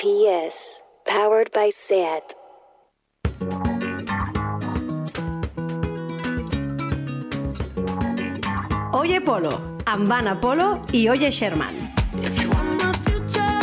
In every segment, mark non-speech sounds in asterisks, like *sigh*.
PS, powered by SAT. Oye Polo, amb Anna Polo i Oye Sherman. If you want my future,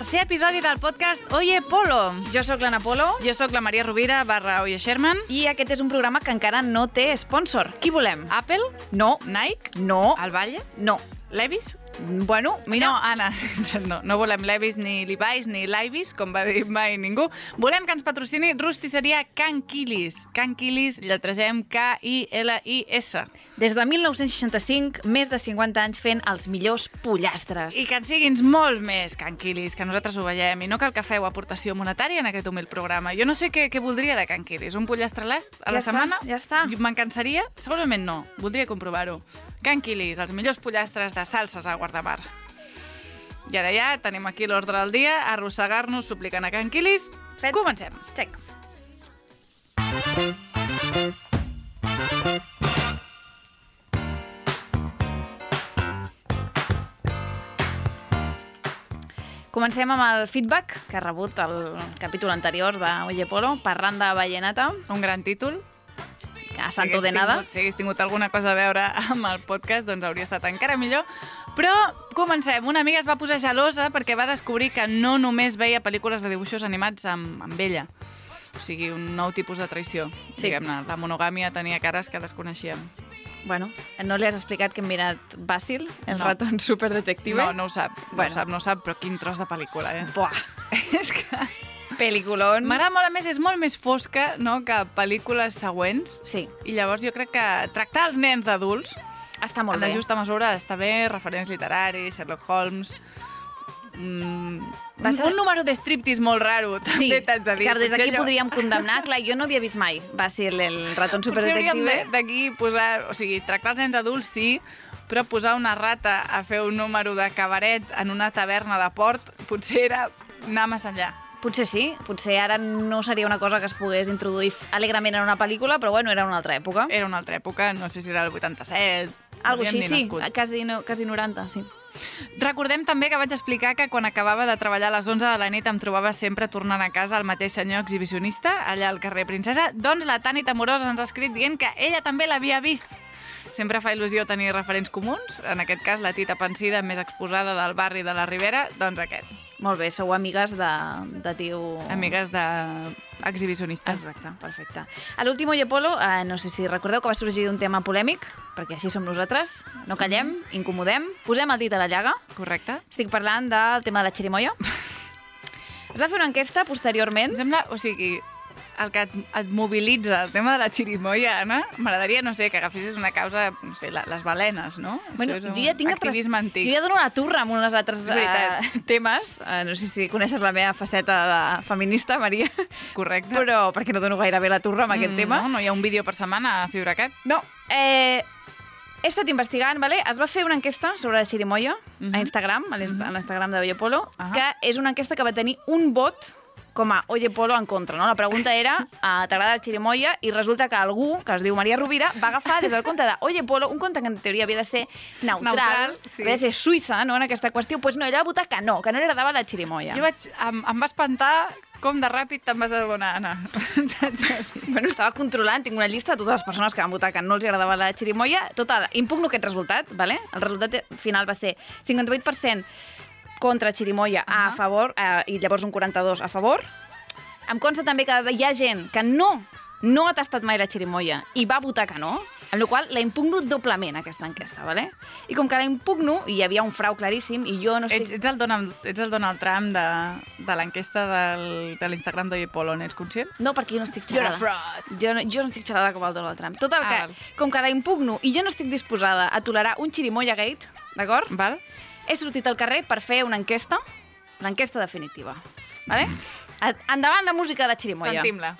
Tercer episodi del podcast Oye Polo. Jo sóc l'Anna Polo Jo sóc la Maria Rovira barra Oye Sherman. i aquest és un programa que encara no té sponsor. Qui volem? Apple? No. Nike? No. El Valle? No. Levis? Bueno, mira... No, Anna, *laughs* no, no volem Levis, ni Levi's, ni Levis, com va dir mai ningú. Volem que ens patrocini rostisseria Can Quilis. Can Quilis, lletregem K-I-L-I-S. Des de 1965, més de 50 anys fent els millors pollastres. I que en siguin molt més Can Quilis, que nosaltres ho veiem. I no cal que feu aportació monetària en aquest humil programa. Jo no sé què, què voldria de Can Quilis. Un pollastre a l'est a Ja la està, setmana? ja està. Me'n cansaria? Segurament no. Voldria comprovar-ho. Can Quilis, els millors pollastres de salses a Guardamar. I ara ja tenim aquí l'ordre del dia, arrossegar-nos suplicant a Can Quilis. Fet. Comencem. Check. Comencem amb el feedback que ha rebut el capítol anterior de Oye Polo, parlant de Vallenata, Un gran títol. a Si Santo hagués de Nada. Tingut, si hagués tingut alguna cosa a veure *laughs* amb el podcast, doncs hauria estat encara millor. Però comencem. Una amiga es va posar gelosa perquè va descobrir que no només veia pel·lícules de dibuixos animats amb, amb ella. O sigui, un nou tipus de traïció. Sí. Diguem-ne, la monogàmia tenia cares que desconeixíem. Bueno, no li has explicat que hem mirat Basil, el No. raton superdetective? No, no ho sap. No Bueno. ho sap, no ho sap, però quin tros de pel·lícula, eh? Buah, *laughs* És que... peliculón. M'agrada molt, a més, és molt més fosca no, que pel·lícules següents. Sí, I llavors jo crec que tractar els nens d'adults està molt en la bé. justa mesura està bé, referents literaris, Sherlock Holmes... Mm, Va ser- Un número de striptease molt raro, *laughs* Sí, també t'haig de dir. que des Potser d'aquí allò- podríem *laughs* condemnar. Clar, jo no havia vist mai Basil, el raton Potser hauríem superdetective. de- d'aquí posar... O sigui, tractar els nens adults sí, però posar una rata a fer un número de cabaret en una taverna de port potser era anar massa enllà. Potser sí, potser ara no seria una cosa que es pogués introduir alegrement en una pel·lícula, però bueno, era una altra època. Era una altra època, no sé si era el 87... Algo així, sí, quasi, no, quasi 90, sí. Recordem també que vaig explicar que quan acabava de treballar a les 11 de la nit em trobava sempre tornant a casa el mateix senyor exhibicionista, allà al carrer Princesa. Doncs la Tànit Amorosa ens ha escrit dient que ella també l'havia vist. Sempre fa il·lusió tenir referents comuns, en aquest cas la tita pensida més exposada del barri de la Ribera, doncs aquest. Molt bé, sou amigues de, de tio... Amigues de exhibicionista. Exacte, perfecte. A l'últim Oye Polo, eh, no sé si recordeu que va sorgir un tema polèmic, perquè així som nosaltres, no callem, incomodem, posem el dit a la llaga. Correcte? Estic parlant del tema de la xerimoia. *laughs* Es va fer una enquesta posteriorment. Em sembla, o sigui, el que et, et mobilitza, el tema de la xirimoia, Anna, m'agradaria, no sé, que agafessis una causa, no sé, la, les balenes, no? Bueno, Això és un jo ja tinc activisme apres- antic. Jo ja dono una turra amb uns altres eh, temes. Eh, no sé si coneixes la meva faceta de feminista, Maria, Correcte. però perquè no dono gaire bé la turra amb aquest Mm, tema. No, no hi ha un vídeo per setmana a FibraCat. No. Eh, he estat investigant, vale? es va fer una enquesta sobre la xerimoia Mhm. a Instagram, a a l'Instagram de Oye Polo, Ah. que és una enquesta que va tenir un vot com a Oye Polo en contra. No? La pregunta era, uh, t'agrada la xerimoia? I resulta que algú, que es diu Maria Rovira, va agafar des del compte de Oye Polo, un compte que en teoria havia de ser neutral, Neutral, sí. havia de ser suïssa no? en aquesta qüestió, doncs no, ella va votar que no, que no li agradava la xerimoia. Jo vaig, em, em va espantar com de ràpid te'n vas adonar, Anna. *laughs* Bueno, estava controlant, tinc una llista de totes les persones que van votar que no els agradava la xerimoia. Total, impugno aquest resultat, vale? el resultat final va ser 58% contra xerimoia a Ahà. favor, eh, i llavors un 42 a favor. Em consta també que hi ha gent que no no ha tastat mai la xirimoia i va votar que no, amb la qual la impugno doblement, aquesta enquesta, ¿vale? I com que la impugno, i hi havia un frau claríssim, i jo no estic... Ets, ets, el Donald, ets el Donald Trump de, de l'enquesta del- de l'Instagram d'Oye Polo, n'ets conscient? No, perquè jo no estic You're a xerrada. Jo no, jo no estic xerrada com el Donald Trump. Total, Ah, que, val. com que la impugno i jo no estic disposada a tolerar un xirimoia gate, d'acord? Val? He sortit al carrer per fer una enquesta, l'enquesta definitiva. Vale? Endavant la música de la xirimoia. Sentim-la.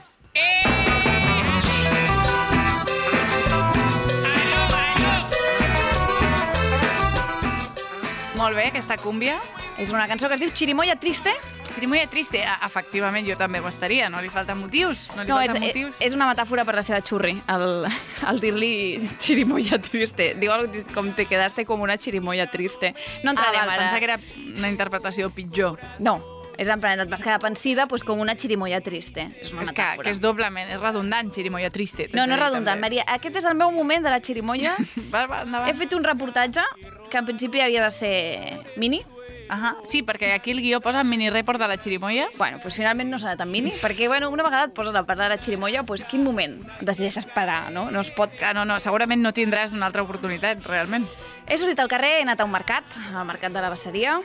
Molt bé, aquesta cúmbia. És una cançó que es diu Chirimoya Triste. Chirimoya triste. Ah, Efectivament, jo també ho estaria. No li falten motius. No li No, falten és, motius. és una metàfora per la seva xurri, el, el dir-li Chirimoya Triste. Diu com te quedaste com una Chirimoya Triste. No ah, entrarem val, ara. pensava que era una interpretació pitjor. No, és en plan, et vas quedar pensida pues, com una Chirimoya Triste. És una és que, que és doblement, és redundant, Chirimoya triste. No, no és redundant, també. Maria. Aquest és el meu moment de la Chirimoya. *laughs* Val, val, endavant. He fet un reportatge que en principi havia de ser mini. Ahà. Sí, perquè aquí el guió posa mini report de la Chirimoya. Bueno, pues finalment no serà tan mini, perquè bueno, una vegada et poses a parlar de la Chirimoya, pues quin moment decideixes parar, no? No es pot... Ah, no, no, segurament no tindràs una altra oportunitat, realment. He sortit al carrer, he anat a un mercat, al mercat de la Basseria.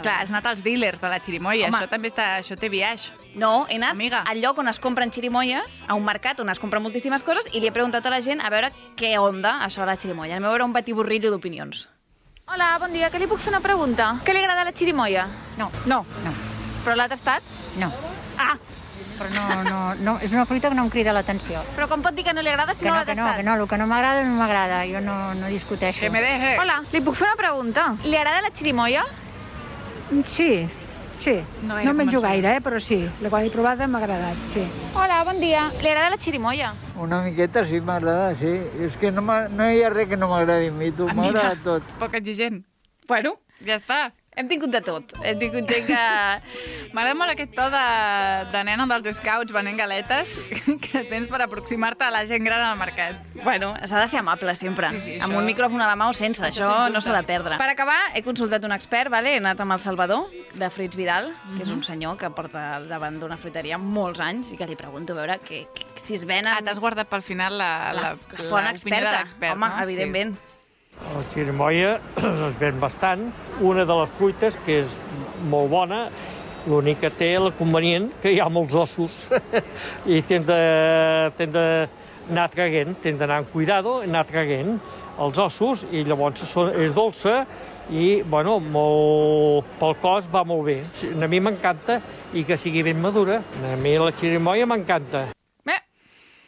Clar, has anat als dealers de la Chirimoya, Home. això també està, això té viatge. No, he anat Amiga. al lloc on es compren xirimoies, a un mercat on es compren moltíssimes coses, i li he preguntat a la gent a veure què onda això de la xirimoia. Anem a veure un batiburrillo d'opinions. Hola, bon dia. Que li puc fer una pregunta? Què li agrada la xirimoia? No, no, no, Però l'ha tastat? no. Ah, Però no, no, no, és una fruita que no em crida l'atenció. però com pot dir que no li agrada si Que no, no, l'ha que no, tastat? que no, el que no m'agrada no m'agrada, jo no, no discuteixo. Que me deje. Hola, li puc fer una pregunta? Li agrada la xirimoia? Sí, sí. No No, menjo gaire, eh, però sí. La quan he provada m'ha agradat, sí. Hola, bon dia. Li agrada la xirimoia? Una miqueta sí m'agrada, sí. És que no, no hi ha res que no m'agradi a mi, tu. M'agrada tot. poc exigent. Bueno, Ja està. Hem tingut de tot. Hem tingut gent que... M'agrada molt aquest to de, de nena dels scouts venent galetes que tens per aproximar-te a la gent gran al mercat. Bueno, s'ha de ser amable sempre. Sí, sí, Amb això- un micròfon a la mà o sense, Això això, no s'ha de perdre. Per acabar, he consultat un expert, vale? he anat amb el Salvador, de Fruits Vidal, que és un senyor que porta davant d'una fruiteria molts anys i que li pregunto a veure que, que, si es venen... Ah, t'has guardat pel final la, la, la, la font experta. Home, no? evidentment. La xirimoia es *clears throat* ven bastant. Una de les fruites que és molt bona, l'únic que té el convenient que hi ha molts ossos *laughs* i tens de, tens d'anar traguent, tens d'anar amb cuidado, anar traguent els ossos i llavors són, és dolça i, bueno, molt, pel cos va molt bé. A mi m'encanta i que sigui ben madura. A mi la xirimoia m'encanta. Bé,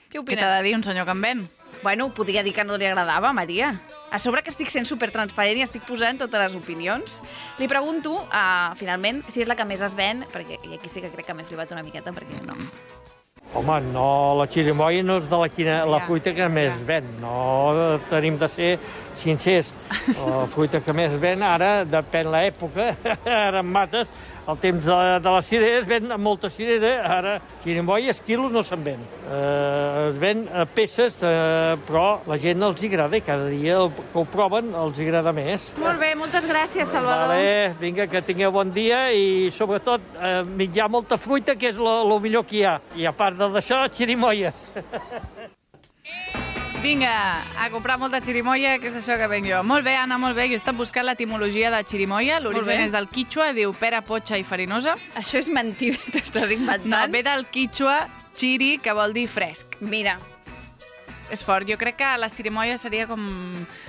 què Què opines? t'ha de dir un senyor que en ven? Bueno, podria dir que no li agradava, Maria. A sobre que estic sent supertransparent i estic posant totes les opinions. Li pregunto, uh, finalment, si és la que més es ven, perquè i aquí sí que crec que m'he flipat una miqueta, perquè no. Home, no, la xirimoia no és de la, quina, la Ja, fruita que més ja. ven. No tenim de ser sincers. La fruita que més ven, ara, depèn l'època, *laughs* ara en mates, al temps de, de les cireres ven molta cirera, ara xirimoies, quilos no se'n ven. Eh, es ven a peces, eh, però la gent els hi agrada i cada dia el, que ho proven els hi agrada més. Molt bé, moltes gràcies, Salvador. Vale, vinga, que tingueu bon dia i sobretot eh, menjar molta fruita, que és el millor que hi ha. I a part de d'això, xirimoies. *laughs* Vinga, a comprar molta xirimoia, que és això que venc jo. Molt bé, Anna, molt bé. Jo he estat buscant l'etimologia de xirimoia. L'origen és del quichua, diu pera, potxa i farinosa. Això és mentida, *laughs* t'estàs inventant. No, ve del quichua chiri, que vol dir fresc. Mira, És fort. Jo crec que les xirimoies seria com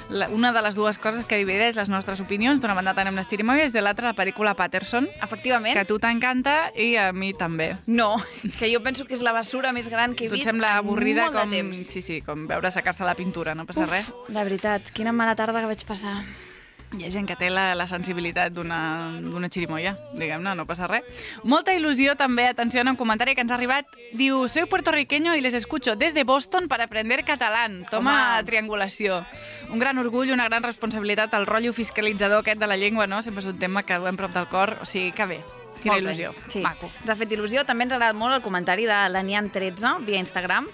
la, una de les dues coses que divideix les nostres opinions. D'una banda tenem les xirimoies, de l'altra la pel·lícula Patterson, efectivament, que a tu t'encanta i a mi també. no, que jo penso que és la basura més gran que he Tu et vist sembla en avorrida com... Sí, sí, com veure secar-se la pintura, no passa res. De veritat, quina mala tarda que vaig passar. Hi ha gent que té la, la sensibilitat d'una xirimoia, diguem-ne, no passa res. Molta il·lusió també, atenció, en un comentari que ens ha arribat. Diu, soy puertorriqueño y les escucho desde Boston para aprender catalán. Toma Home. triangulació. Un gran orgull, una gran responsabilitat, el rotllo fiscalitzador aquest de la llengua, no? Sempre és un tema que duem prop del cor, o sigui, que bé. Quina il·lusió. Sí. Maco. Ens ha fet il·lusió. També ens ha agradat molt el comentari de l'Anian13 via Instagram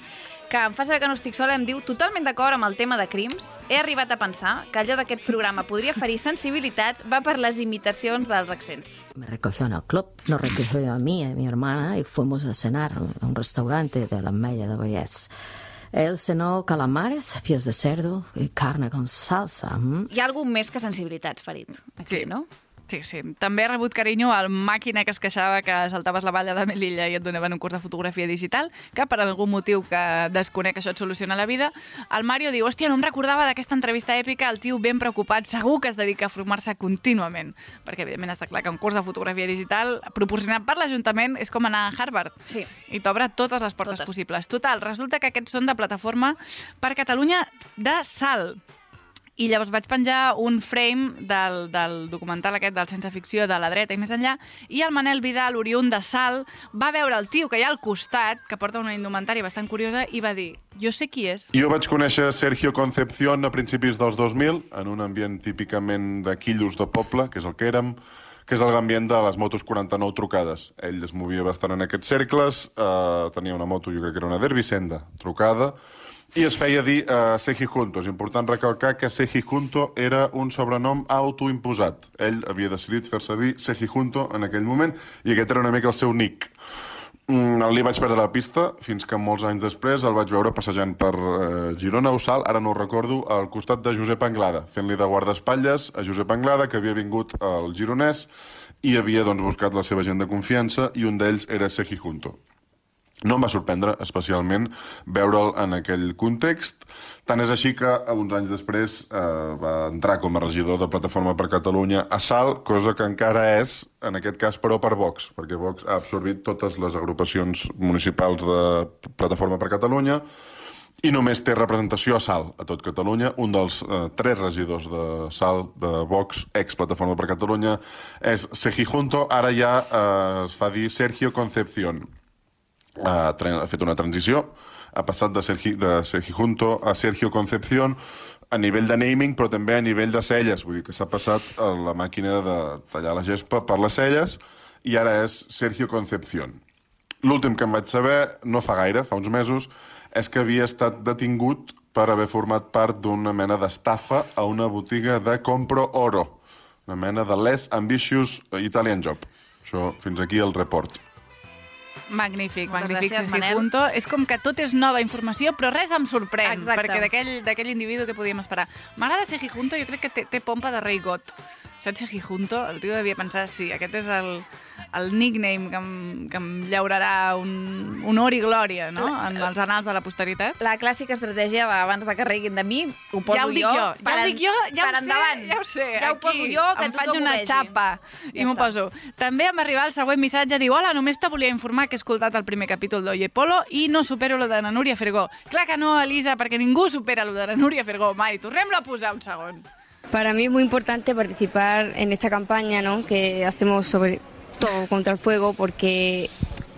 que em fa saber que no estic sola, em diu totalment d'acord amb el tema de crims. He arribat a pensar que allò d'aquest programa podria ferir sensibilitats va per les imitacions dels accents. Me recogió en el club, nos recogió a mí y a mi hermana y fuimos a cenar a un restaurante de la Mella de Vallès. Él cenó calamares, pies de cerdo y carne con salsa. mm. Hi ha algú més que sensibilitats, Farid, aquí, Sí. no? Sí, sí. També he rebut carinyo al màquina que es queixava que saltaves la valla de Melilla i et donaven un curs de fotografia digital, que per algun motiu que desconec això et soluciona la vida. El Mario diu, hòstia, no em recordava d'aquesta entrevista èpica, el tio ben preocupat, segur que es dedica a formar-se contínuament, perquè evidentment està clar que un curs de fotografia digital proporcionat per l'Ajuntament és com anar a Harvard Sí. i t'obre totes les portes Totes. possibles. Total, resulta que aquests són de plataforma per Catalunya de Sal. I llavors vaig penjar un frame del, del documental aquest del Sense Ficció de la dreta i més enllà, i el Manel Vidal, oriunt de Sal, va veure el tio que hi ha al costat, que porta una indumentària bastant curiosa, i va dir, jo sé qui és. Jo vaig conèixer Sergio Concepción a principis dels 2000, en un ambient típicament de quillos de poble, que és el que érem, que és l'ambient de les motos 49 trucades. Ell es movia bastant en aquests cercles, eh, tenia una moto, jo crec que era una Derby Senda, trucada, i es feia dir uh, Seji Junto. És important recalcar que Seji Junto era un sobrenom autoimposat. Ell havia decidit fer-se dir Seji Junto en aquell moment, i aquest era una mica el seu nick. Mm, li vaig perdre la pista fins que molts anys després el vaig veure passejant per eh, Girona o Sal, ara no ho recordo, al costat de Josep Anglada, fent-li de guardaespatlles a Josep Anglada, que havia vingut al Gironès i havia doncs, buscat la seva gent de confiança i un d'ells era Seji Junto. No em va sorprendre especialment veure'l en aquell context. Tant és així que uns anys després eh, va entrar com a regidor de Plataforma per Catalunya a Sal, cosa que encara és, en aquest cas, però per Vox, perquè Vox ha absorbit totes les agrupacions municipals de Plataforma per Catalunya i només té representació a Sal, a tot Catalunya. Un dels eh, tres regidors de Sal, de Vox, ex-Plataforma per Catalunya, és Seji Junto, ara ja eh, es fa dir Sergio Concepción ha, ha fet una transició, ha passat de Sergi, de Sergi Junto a Sergio Concepción a nivell de naming, però també a nivell de celles. Vull dir que s'ha passat a la màquina de tallar la gespa per les celles i ara és Sergio Concepción. L'últim que em vaig saber, no fa gaire, fa uns mesos, és que havia estat detingut per haver format part d'una mena d'estafa a una botiga de compro oro. Una mena de less ambitious Italian job. Això, fins aquí el report. Magnífic, Moltes magnífic, gràcies, Sergi. Junto. És com que tot és nova informació, però res em sorprèn, Exacte. perquè d'aquell individu que podíem esperar. M'agrada Sergi Junto, jo crec que té, té pompa de rei got. Sergi Junto? El tio devia pensar, sí, aquest és el, el nickname que em, que em llaurarà un honor i glòria, no?, en els anals de la posteritat. La clàssica estratègia abans de que riguin de mi, ho poso ja ho dic jo. jo, ja ho dic jo, ja ho endavant. sé, ja ho sé. Ja ho aquí, poso jo, que em faig una xapa i Ja m'ho està. poso. També em va arribar el següent missatge, diu Hola, només te volia informar que he escoltat el primer capítol d'Oye Polo i no supero lo de la Núria Fergó. Clar que no, Elisa, perquè ningú supera lo de la Núria Fergó mai. Tornem-lo a posar un segon. Para mí es muy importante participar en esta campaña ¿no? que hacemos sobre todo contra el fuego porque,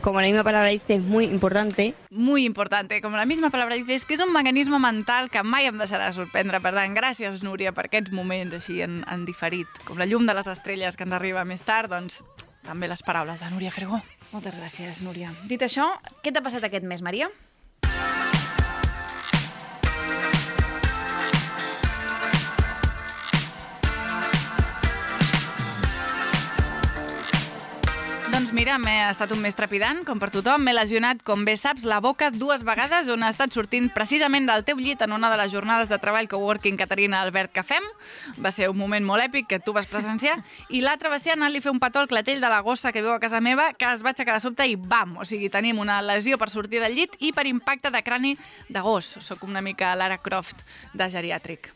como la misma palabra dice, es muy importante. Muy importante, com la misma palabra dice, és que és un mecanisme mental que mai em deixarà sorprendre. Per tant, gràcies, Núria, per aquests moments així en, en diferit. Com la llum de les estrelles que ens arriba més tard, doncs també les paraules de Núria Fergó. Moltes gràcies, Núria. Dit això, què t'ha passat aquest mes, Maria? Doncs mira, m'he estat un mes trepidant, com per tothom. M'he lesionat, com bé saps, la boca dues vegades, on ha estat sortint precisament del teu llit en una de les jornades de treball coworking Caterina Albert que fem. Va ser un moment molt èpic que tu vas presenciar. I l'altre va ser anar-li a fer un petó al clatell de la gossa que viu a casa meva, que es va aixecar de sobte i bam! O sigui, tenim una lesió per sortir del llit i per impacte de crani de gos. Soc una mica Lara Croft de geriàtric.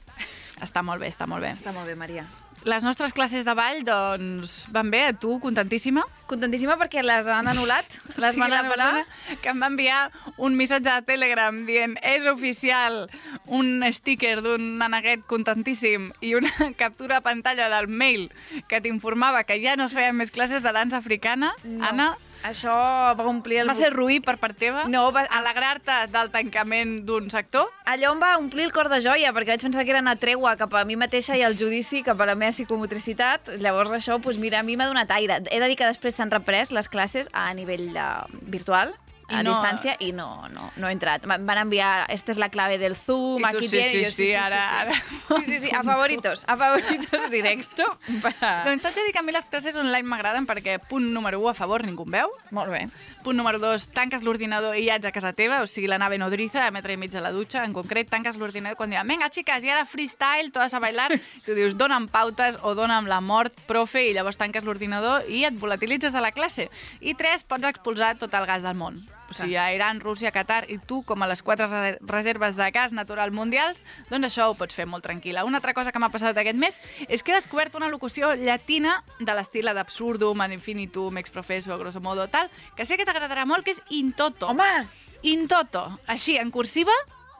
Està molt bé, està molt bé. Està molt bé, Maria. Les nostres classes de ball, doncs, van bé. Tu, contentíssima? Contentíssima perquè les han anul·lat. *laughs* Les sí, van la anul·lar. persona que em va enviar un missatge de Telegram dient és oficial un sticker d'un naneguet contentíssim i una *laughs* captura a pantalla del mail que t'informava que ja no es feien més classes de dansa africana. No. Anna, Això va omplir el... va ser ruï per part teva? No, va... Alegrar-te del tancament d'un sector? Allò em va omplir el cor de joia, perquè vaig pensar que era una tregua cap a mi mateixa i al judici cap a la meva psicomotricitat. Llavors això, doncs mira, a mi m'ha donat aire. He de dir que després s'han reprès les classes a nivell uh, virtual a no- distància i no, no, no he entrat. Em Van enviar, esta és la clave del Zoom, I tu, aquí sí, tiene", sí, i jo, sí, ara- ara. Sí, sí, sí, a favoritos, a favoritos *laughs* directo. Para... Doncs t'haig de dir que a mi les classes online m'agraden perquè, punt número 1, a favor, ningú em veu. Molt bé. Punt número 2, tanques l'ordinador i ja ets a casa teva, o sigui, la nave nodriza, a metre i mig de la dutxa, en concret, tanques l'ordinador quan diuen, venga, chicas, i ara freestyle, todas a bailar, tu dius, dona'm pautes o dona'm la mort, profe, i llavors tanques l'ordinador i et volatilitzes de la classe. I 3, pots expulsar tot el gas del món. O sigui, a Iran, Rússia, Qatar i tu, com a les quatre re- reserves de gas natural mundials, doncs això ho pots fer molt tranquil·la. Una altra cosa que m'ha passat aquest mes és que he descobert una locució llatina de l'estil ad absurdum, ad infinitum, ex professo, grosso modo, tal, que sé que t'agradarà molt, que és in toto. Home! In toto. Així, en cursiva,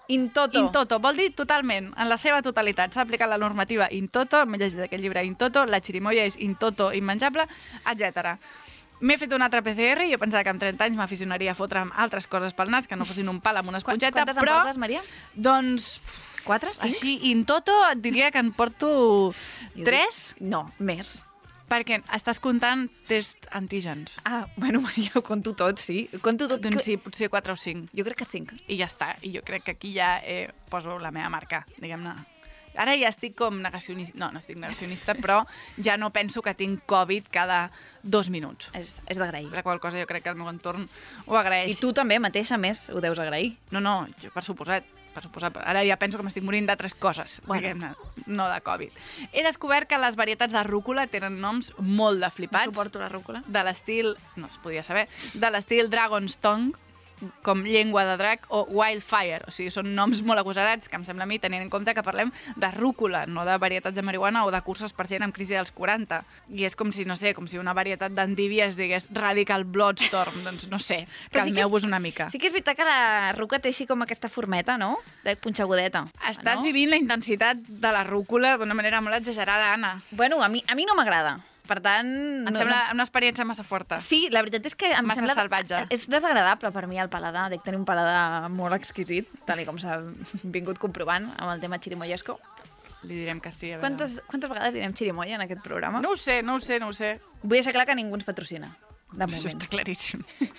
In toto. In toto, vol dir totalment, en la seva totalitat. S'ha aplicat la normativa in toto, m'he llegit aquest llibre in toto, la xirimoia és in toto immenjable, etc. M'he fet un altre PCR i jo pensava que amb 30 anys m'aficionaria a fotre'm altres coses pel nas, que no fossin un pal amb una esponjeta, Quantes en però... portes, Maria? Doncs... Quatre, cinc? Així, in toto, et diria que en porto Jo tres, Dic, no, més. perquè estàs comptant test antígens. Ah, bueno, Maria, ho conto tot, sí. Ho conto tot. Doncs sí, potser 4 o 5. Jo crec que cinc. I ja està. I jo crec que aquí ja eh, poso la meva marca, diguem-ne. Ara ja estic com negacionista. No, no estic negacionista, però ja no penso que tinc Covid cada dos minuts. És, és d'agrair. La qual cosa jo crec que el meu entorn ho agraeix. I tu també mateixa, més, ho deus agrair. No, no, jo per suposat, per suposat. Ara ja penso que m'estic morint d'altres coses, Bueno. diguem-ne, no de Covid. He descobert que les varietats de rúcula tenen noms molt de flipats. Suporto la rúcula. De l'estil, no es podia saber, de l'estil Dragon's Tongue, com llengua de drac, o wildfire. O sigui, són noms molt agosarats, que em sembla a mi, tenint en compte que parlem de rúcula, no de varietats de marihuana o de curses per gent amb crisi dels 40. I és com si, no sé, com si una varietat d'endívia es digués Radical Bloodstorm. doncs no sé, Però sí calmeu-vos una mica. Sí que és veritat que la ruca té així com aquesta formeta, no? De punxagudeta. Estàs no? vivint la intensitat de la rúcula d'una manera molt exagerada, Anna. Bueno, a mi, a mi no m'agrada. Per tant... Em sembla una experiència massa forta. Sí, la veritat és que em Massa sembla... salvatge. És desagradable per mi el paladar. Dic tenir un paladar molt exquisit, tal com s'ha vingut comprovant amb el tema xirimoyesco. Li direm que sí. A veure. Quantes, quantes vegades direm xirimoia en aquest programa? No ho sé, no ho sé, no ho sé. Vull deixar clar que ningú ens patrocina. De moment. Això està claríssim. *laughs*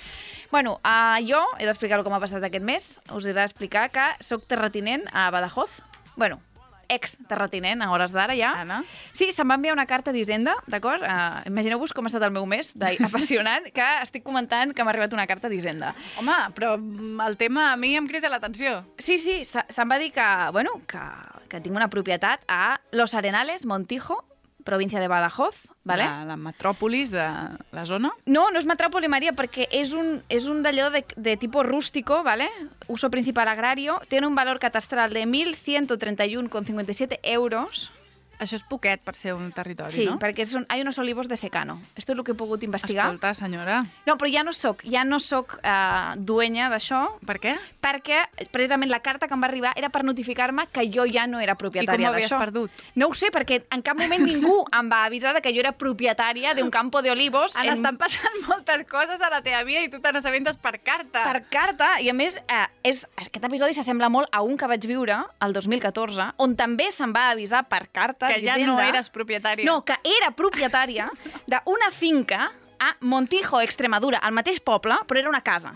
Bueno, uh, jo he d'explicar el que m'ha passat aquest mes. Us he d'explicar que sóc terratinent a Badajoz. Bueno, ex-terratinent, a hores d'ara ja. Anna? Sí, se'm va enviar una carta d'Hisenda, d'acord? Uh, Imagineu-vos com ha estat el meu mes d'apassionant, *laughs* que estic comentant que m'ha arribat una carta d'Hisenda. Home, però mm, el tema a mi em crida l'atenció. Sí, sí, se- se'm va dir que, bueno, que, que tinc una propietat a Los Arenales, Montijo, província de Badajoz, ¿vale? La, la metròpolis de la zona. No, no és metròpoli, Maria, perquè és un, és un d'allò de, de tipus rústico, ¿vale? uso principal agrario, tiene un valor catastral de 1.131,57 euros. Això és poquet per ser un territori, Sí, no? perquè són, hay unos olivos de secano. Esto és el que he pogut investigar. Escolta, senyora. No, però ja no soc, ja no soc uh, duenya d'això. Per què? Perquè precisament la carta que em va arribar era per notificar-me que jo ja no era propietària I com ho havies d'això. perdut? No ho sé, perquè en cap moment ningú em va avisar de que jo era propietària d'un campo de olivos. Anna, en- estan passant moltes coses a la teva vida i tu te n'assabentes per carta. per carta, i a més, eh, és, aquest episodi s'assembla molt a un que vaig viure el 2014, on també se'm va avisar per carta Que ja no eres propietària. No, que era propietària *laughs* d'una finca a Montijo, Extremadura, al mateix poble, però era una casa.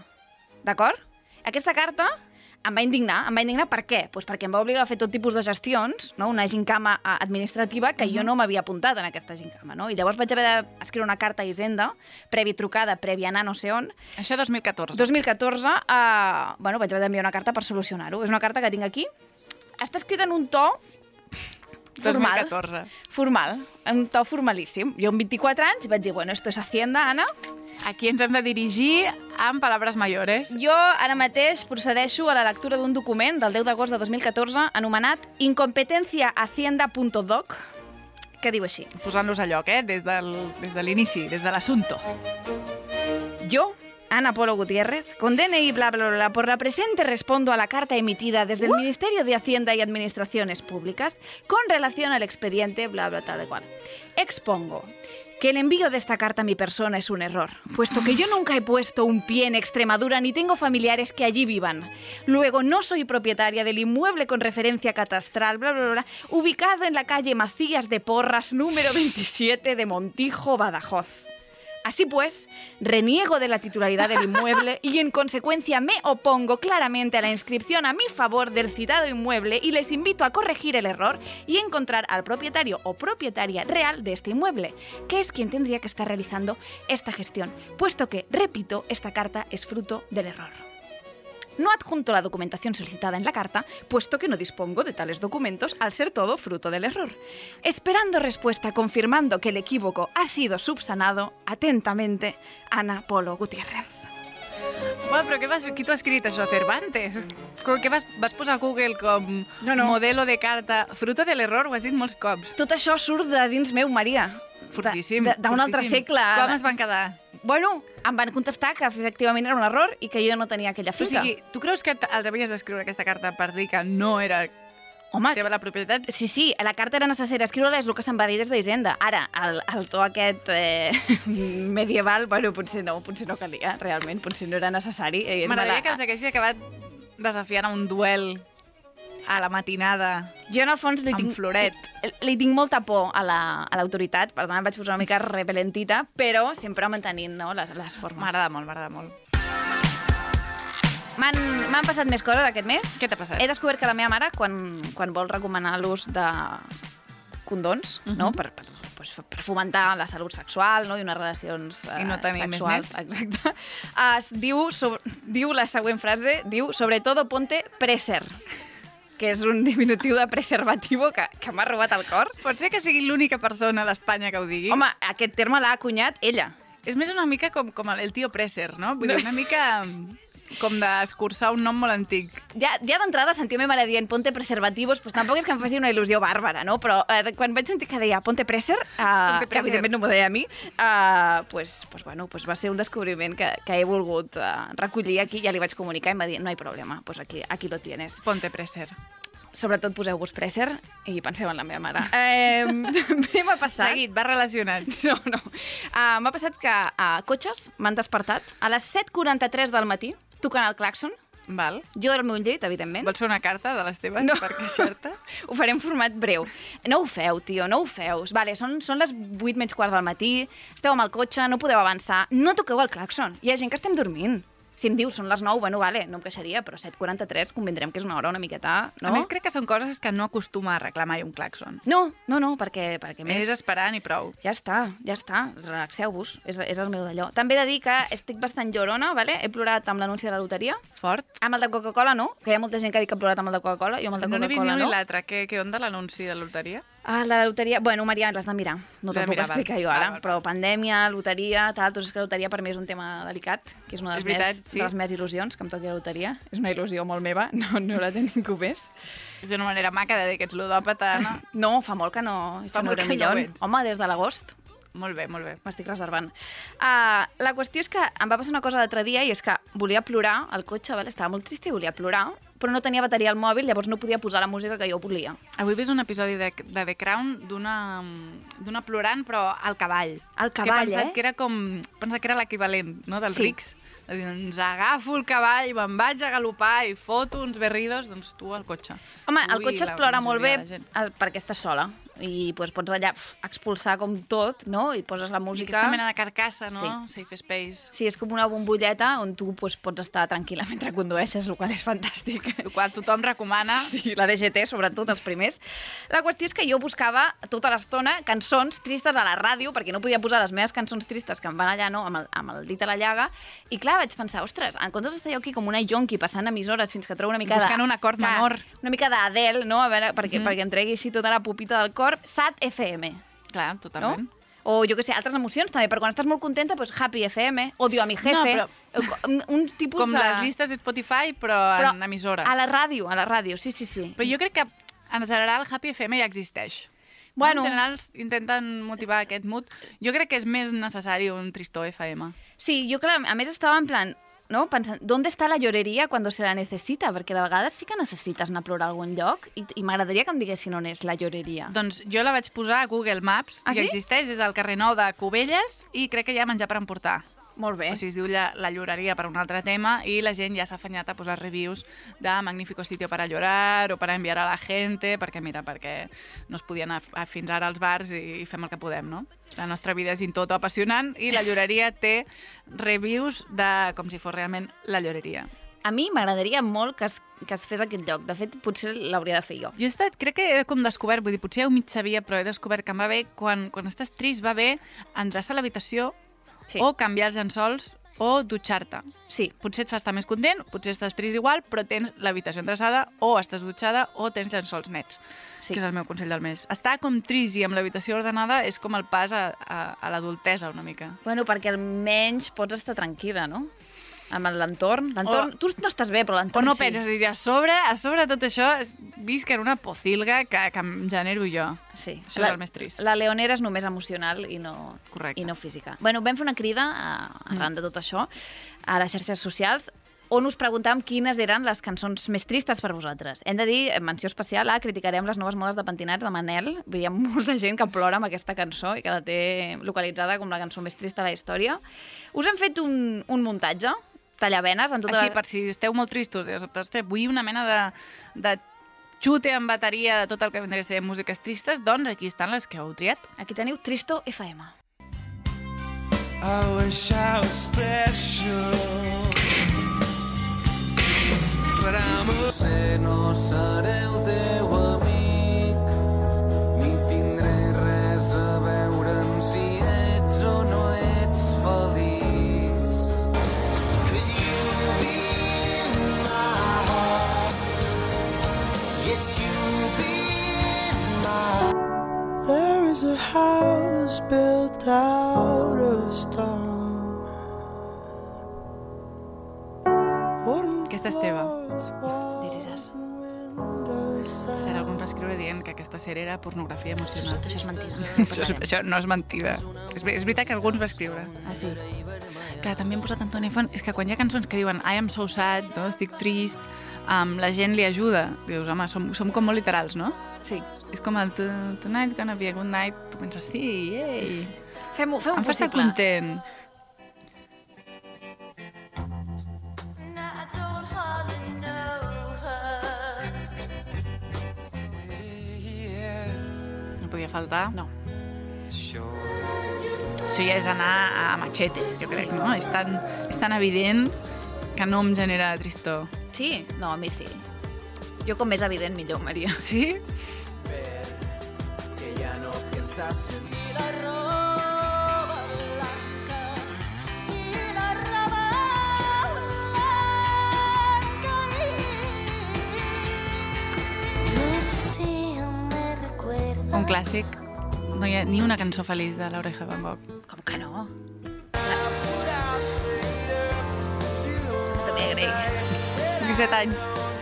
D'acord? Aquesta carta em va indignar. Em va indignar per què? Pues perquè em va obligar a fer tot tipus de gestions, no? una gincama eh, administrativa que jo no m'havia apuntat en aquesta gincama. No? I llavors vaig haver d'escriure una carta a Hisenda, prèvia trucada, prèvia anar no sé on, Això 2014. 2014, eh, bueno, vaig haver d'enviar una carta per solucionar-ho. És una carta que tinc aquí. Està escrita en un to formal. 2014. Formal, un to formalíssim. Jo amb 24 anys vaig dir, bueno, esto es Hacienda, Anna. Aquí ens hem de dirigir amb paraules mayores. Jo ara mateix procedeixo a la lectura d'un document del 10 d'agost de 2014 anomenat incompetenciahacienda.doc que diu així. Posant-los a lloc, eh? Des, del, des de l'inici, des de l'assunto. Yo, Ana Polo Gutiérrez, con DNI bla bla bla, por la presente respondo a la carta emitida desde el Ministerio de Hacienda y Administraciones Públicas con relación al expediente bla bla tal cual. Expongo que el envío de esta carta a mi persona es un error, puesto que yo nunca he puesto un pie en Extremadura ni tengo familiares que allí vivan. Luego, no soy propietaria del inmueble con referencia catastral, bla, bla, bla, ubicado en la calle Macías de Porras, número 27 de Montijo, Badajoz. Así pues, reniego de la titularidad del inmueble y en consecuencia me opongo claramente a la inscripción a mi favor del citado inmueble y les invito a corregir el error y encontrar al propietario o propietaria real de este inmueble, que es quien tendría que estar realizando esta gestión, puesto que, repito, esta carta es fruto del error. No adjunto la documentación solicitada en la carta, puesto que no dispongo de tales documentos al ser todo fruto del error. Esperando respuesta confirmando que el equívoco ha sido subsanado, atentamente, Ana Polo Gutiérrez. Bueno, però què vas, qui t'ho ha escrit això? Cervantes? Què vas, vas posar a Google com No, no. modelo de carta? Fruto de l'error, ho has dit molts cops. Tot això surt de dins meu, Maria. Fortíssim. D'un altre segle. Com es van quedar? Bueno, em van contestar que efectivament era un error i que jo no tenia aquella O fita. sigui, tu creus que els havies d'escriure aquesta carta per dir que no era Home, teva la propietat? Sí, sí, la carta era necessària escriure-la, és el que se'n va dir des d'Hisenda. Ara, el, el to aquest eh, *laughs* medieval, bueno, potser no, potser no calia, realment, potser no era necessari. Eh, M'agradaria la- que els haguessis acabat desafiant a un duel a la matinada Jo, en el fons, li amb tinc, floret. li tinc molta por a la- a l'autoritat, per tant em vaig posar una mica repelentita, però sempre mantenint no, les, les formes. M'agrada molt, m'agrada molt. M'han passat més coses aquest mes. Què t'ha passat? He descobert que la meva mare, quan, quan vol recomanar l'ús de condons, uh -huh. no? per, per, pues, per fomentar la salut sexual no? i unes relacions eh, I no tenir més sexuals, nets. exacte, es diu, sobre, diu la següent frase, diu, sobre todo ponte preser que és un diminutiu de preservativo que, que m'ha robat el cor. Pot ser que sigui l'única persona d'Espanya que ho digui? Home, aquest terme l'ha acunyat ella. És més una mica com, com el tio Presser, no? Vull dir, una mica com d'escurçar un nom molt antic. Ja, ja d'entrada sentia meva mare dient ponte preservativos, pues tampoc és que em faci una il·lusió bàrbara, no? Però eh, quan vaig sentir que deia ponte preser, uh, Ponte que preser. evidentment no m'ho deia a mi, uh, pues, pues, bueno, pues va ser un descobriment que, que he volgut uh, recollir aquí, ja li vaig comunicar i em va dir no hi problema, pues aquí, aquí lo tienes. Ponte Presser. Sobretot poseu-vos preser i penseu en la meva mare. Eh, *laughs* també m'ha passat... Seguit, va relacionat. *laughs* No, no. Uh, m'ha passat que a uh, cotxes m'han despertat a les 7.43 del matí, tocant el claxon, Val. jo al meu llit, evidentment. Vols fer una carta de les teves No. per queixar-te? *laughs* Ho faré en format breu. No ho feu, tio, no ho feu. Vale, són, són les 8 menys quart del matí, esteu amb el cotxe, no podeu avançar, no toqueu el claxon. Hi ha gent que estem dormint. Si em dius, són les 9, bueno, vale, no em queixaria, però 7.43 convindrem que és una hora una miqueta, no? A més, crec que són coses que no acostuma a arreglar mai un claxon. No, no, no, perquè, perquè més... És esperant i prou. Ja està, ja està, relaxeu-vos, és, és el meu d'allò. També he de dir que estic bastant llorona, vale? he plorat amb l'anunci de la loteria. Fort. Amb el de Coca-Cola no, que hi ha molta gent que ha dit que ha plorat amb el de Coca-Cola, jo amb el de No n'he vist ni Coca-Cola no. l'altre. Què, què onda l'anunci de la loteria? Ah, la loteria... Bueno, Maria, l'has de mirar. No te'n puc mirar, val. explicar jo Val, ara, val, val. però pandèmia, loteria, tal... Tot és que la loteria per mi és un tema delicat, que és una de les, veritat, més, sí. de les més il·lusions, que em toqui la loteria. És una il·lusió molt meva, *laughs* no, no la té ningú més. És una manera maca de dir que ets ludòpata, no? *laughs* No, fa molt que no... Fa no molt que no millor. ets. Home, des de l'agost. Molt bé, molt bé. M'estic reservant. Uh, la qüestió és que em va passar una cosa l'altre dia i és que volia plorar al cotxe, vale? estava molt trista i volia plorar, però no tenia bateria al mòbil, llavors no podia posar la música que jo volia. Avui he vist un episodi de, de The Crown d'una plorant, però al cavall. Al que he cavall, pensat eh? que era com... Pensat que era l'equivalent, no?, dels Sí. rics. Dir, doncs agafo el cavall, me'n vaig a galopar i foto uns berridos, doncs tu al cotxe. Home, el Tu i cotxe es plora molt bé el, perquè estàs sola i pues, pots allà pf, expulsar com tot, no? I poses la I música... aquesta mena de carcassa, no? Sí. Safe space. Sí, és com una bombolleta on tu pues, pots estar tranquil·la mentre condueixes, el qual és fantàstic. El qual tothom recomana. Sí, la DGT, sobretot, els primers. La qüestió és que jo buscava tota l'estona cançons tristes a la ràdio, perquè no podia posar les meves cançons tristes que em van allà, no?, amb el, amb el dit a la llaga, i clar, vaig pensar, ostres, en comptes d'estar jo aquí com una yonqui passant emissores fins que trobo una mica de... Buscant un acord clar, menor. Una mica d'Adele, no?, a veure, perquè, Mhm. perquè em tregui així tota la pupita del cor. SAT FM, Clar, totalment. no? O jo que sé, altres emocions també, per quan estàs molt contenta, doncs Happy FM, Odio a mi jefe, No, un, un tipus Com de... les llistes de Spotify, però, Però en emissora. A la ràdio, a la ràdio, sí, sí, sí. Però jo crec que, en general, Happy FM ja existeix. Bueno. En general, intenten motivar aquest mood. Jo crec que és més necessari un tristó FM. Sí, jo clar, a més estava en plan, no? pensant, ¿dónde està la lloreria quan se la necessita? Perquè de vegades sí que necessites anar a plorar a algun lloc i, i m'agradaria que em diguessin on és la lloreria. Doncs jo la vaig posar a Google Maps, Ah, i sí? existeix, és al carrer Nou de Cubelles, i crec que hi ha menjar per emportar. Molt bé. O sigui, es diu la, la lloreria per un altre tema i la gent ja s'ha afanyat a posar reviews de magnífico sitio para llorar o para enviar a la gente, perquè mira, perquè no es podia anar a- fins ara als bars i, i fem el que podem, no? La nostra vida és in toto apassionant i la lloreria té reviews de com si fos realment la lloreria. A mi m'agradaria molt que es, que es fes aquest lloc. De fet, potser l'hauria de fer jo. Jo he estat, crec que he com descobert, vull dir, potser ho mig sabia, però he descobert que em va bé, quan, quan estàs trist, va bé endreçar l'habitació sí. o canviar els llençols o dutxar-te. Sí. Potser et fa estar més content, potser estàs trist igual, però tens l'habitació endreçada o estàs dutxada o tens llençols nets, sí. que és el meu consell del mes. Estar com trist i amb l'habitació ordenada és com el pas a, a, a l'adultesa una mica. Bueno, perquè almenys pots estar tranquil·la, no? Amb l'entorn. L'entorn... Tu no estàs bé, però O l'entorn no sí. penses, i a sobre, a sobre tot això, visc en una pocilga que, que em genero jo. Sí. Això la, és el més trist. La leonera és només emocional i no, Correcte. i no física. Bueno, vam fer una crida, a, arran de tot això, a les xarxes socials, on us preguntàvem quines eren les cançons més tristes per vosaltres. Hem de dir, eh, menció especial, a criticarem les noves modes de pentinats de Manel. Hi ha molta gent que plora amb aquesta cançó i que la té localitzada com la cançó més trista de la història. Us hem fet un, un muntatge, tallavenes, amb tota... Així, per si esteu molt tristos, sobte, ostres, vull una mena de, de xute en bateria de tot el que vendré a ser músiques tristes, doncs aquí estan les que heu triat. Aquí teniu Tristo FM. I wish I was special. But I'm a... Sé no seré el teu amic, There is a house built out of stone. Aquesta és teva. Us. Serà algun va escriure dient que aquesta sèrie era pornografia emocional. Això és mentida. això, és, això no és mentida. És, és veritat que alguns va escriure. Ah, sí? Que també hem posat Antoni Font. És que quan hi ha cançons que diuen I am so sad, no? estic trist, um, la gent li ajuda. Dius, home, som, som com molt literals, no? Sí. És com el "To- tonight's gonna be a good night. Tu penses, sí, ei. Fem-ho fem em fa estar content. No podia faltar. No. Això ja és anar a machete, jo crec, no? És tan, és tan evident que no em genera tristor. Sí? No, a mi sí. Jo com més evident, millor, Maria. Sí? En mí. La roba blanca y la roba No sé, me recuerda. Un clàssic. No hi ha ni una cançó feliç de l'Oreja Van Gogh. Com que no? També grec. 17 anys.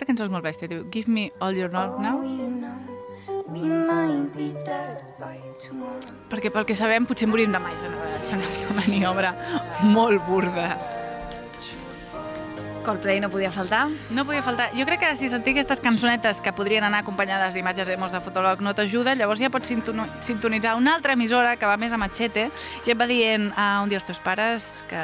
Aquesta cançó és molt bèstia, diu Give me all your love now. Perquè pel que sabem potser morim demà. És una, és una maniobra molt burda. Coldplay no podia faltar. No podia faltar. Jo crec que si sentir aquestes cançonetes que podrien anar acompanyades d'imatges emos de fotòleg no t'ajuda, llavors ja pots sintonitzar una altra emissora que va més a machete i et va dient ah, un dia els teus pares que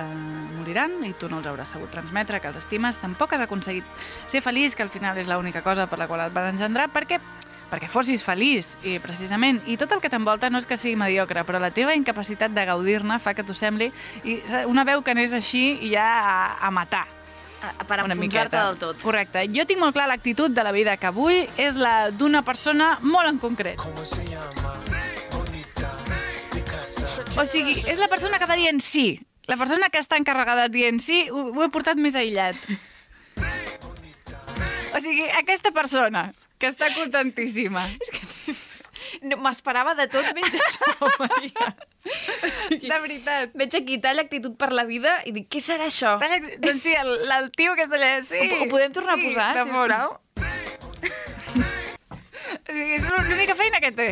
moriran i tu no els hauràs sabut transmetre, que els estimes, tampoc has aconseguit ser feliç, que al final és l'única cosa per la qual et van engendrar, perquè perquè fossis feliç, i precisament. I tot el que t'envolta no és que sigui mediocre, però la teva incapacitat de gaudir-ne fa que t'ho sembli i una veu que n'és així i ja a, a matar. Per Una enfonsar-te del tot. Correcte. Jo tinc molt clar l'actitud de la vida que vull és la d'una persona molt en concret. O sigui, és la persona que va dient sí. La persona que està encarregada dient sí, ho, ho he portat més aïllat. O sigui, aquesta persona, que està contentíssima. És que... No, M'esperava de tot menys això, *laughs* Maria. De veritat. Veig aquí talla actitud per la vida i dic, què serà això? Talla, doncs sí, el, el tio que està allà, sí. Ho, ho podem tornar sí, a posar? O sigui, És l'única feina que té.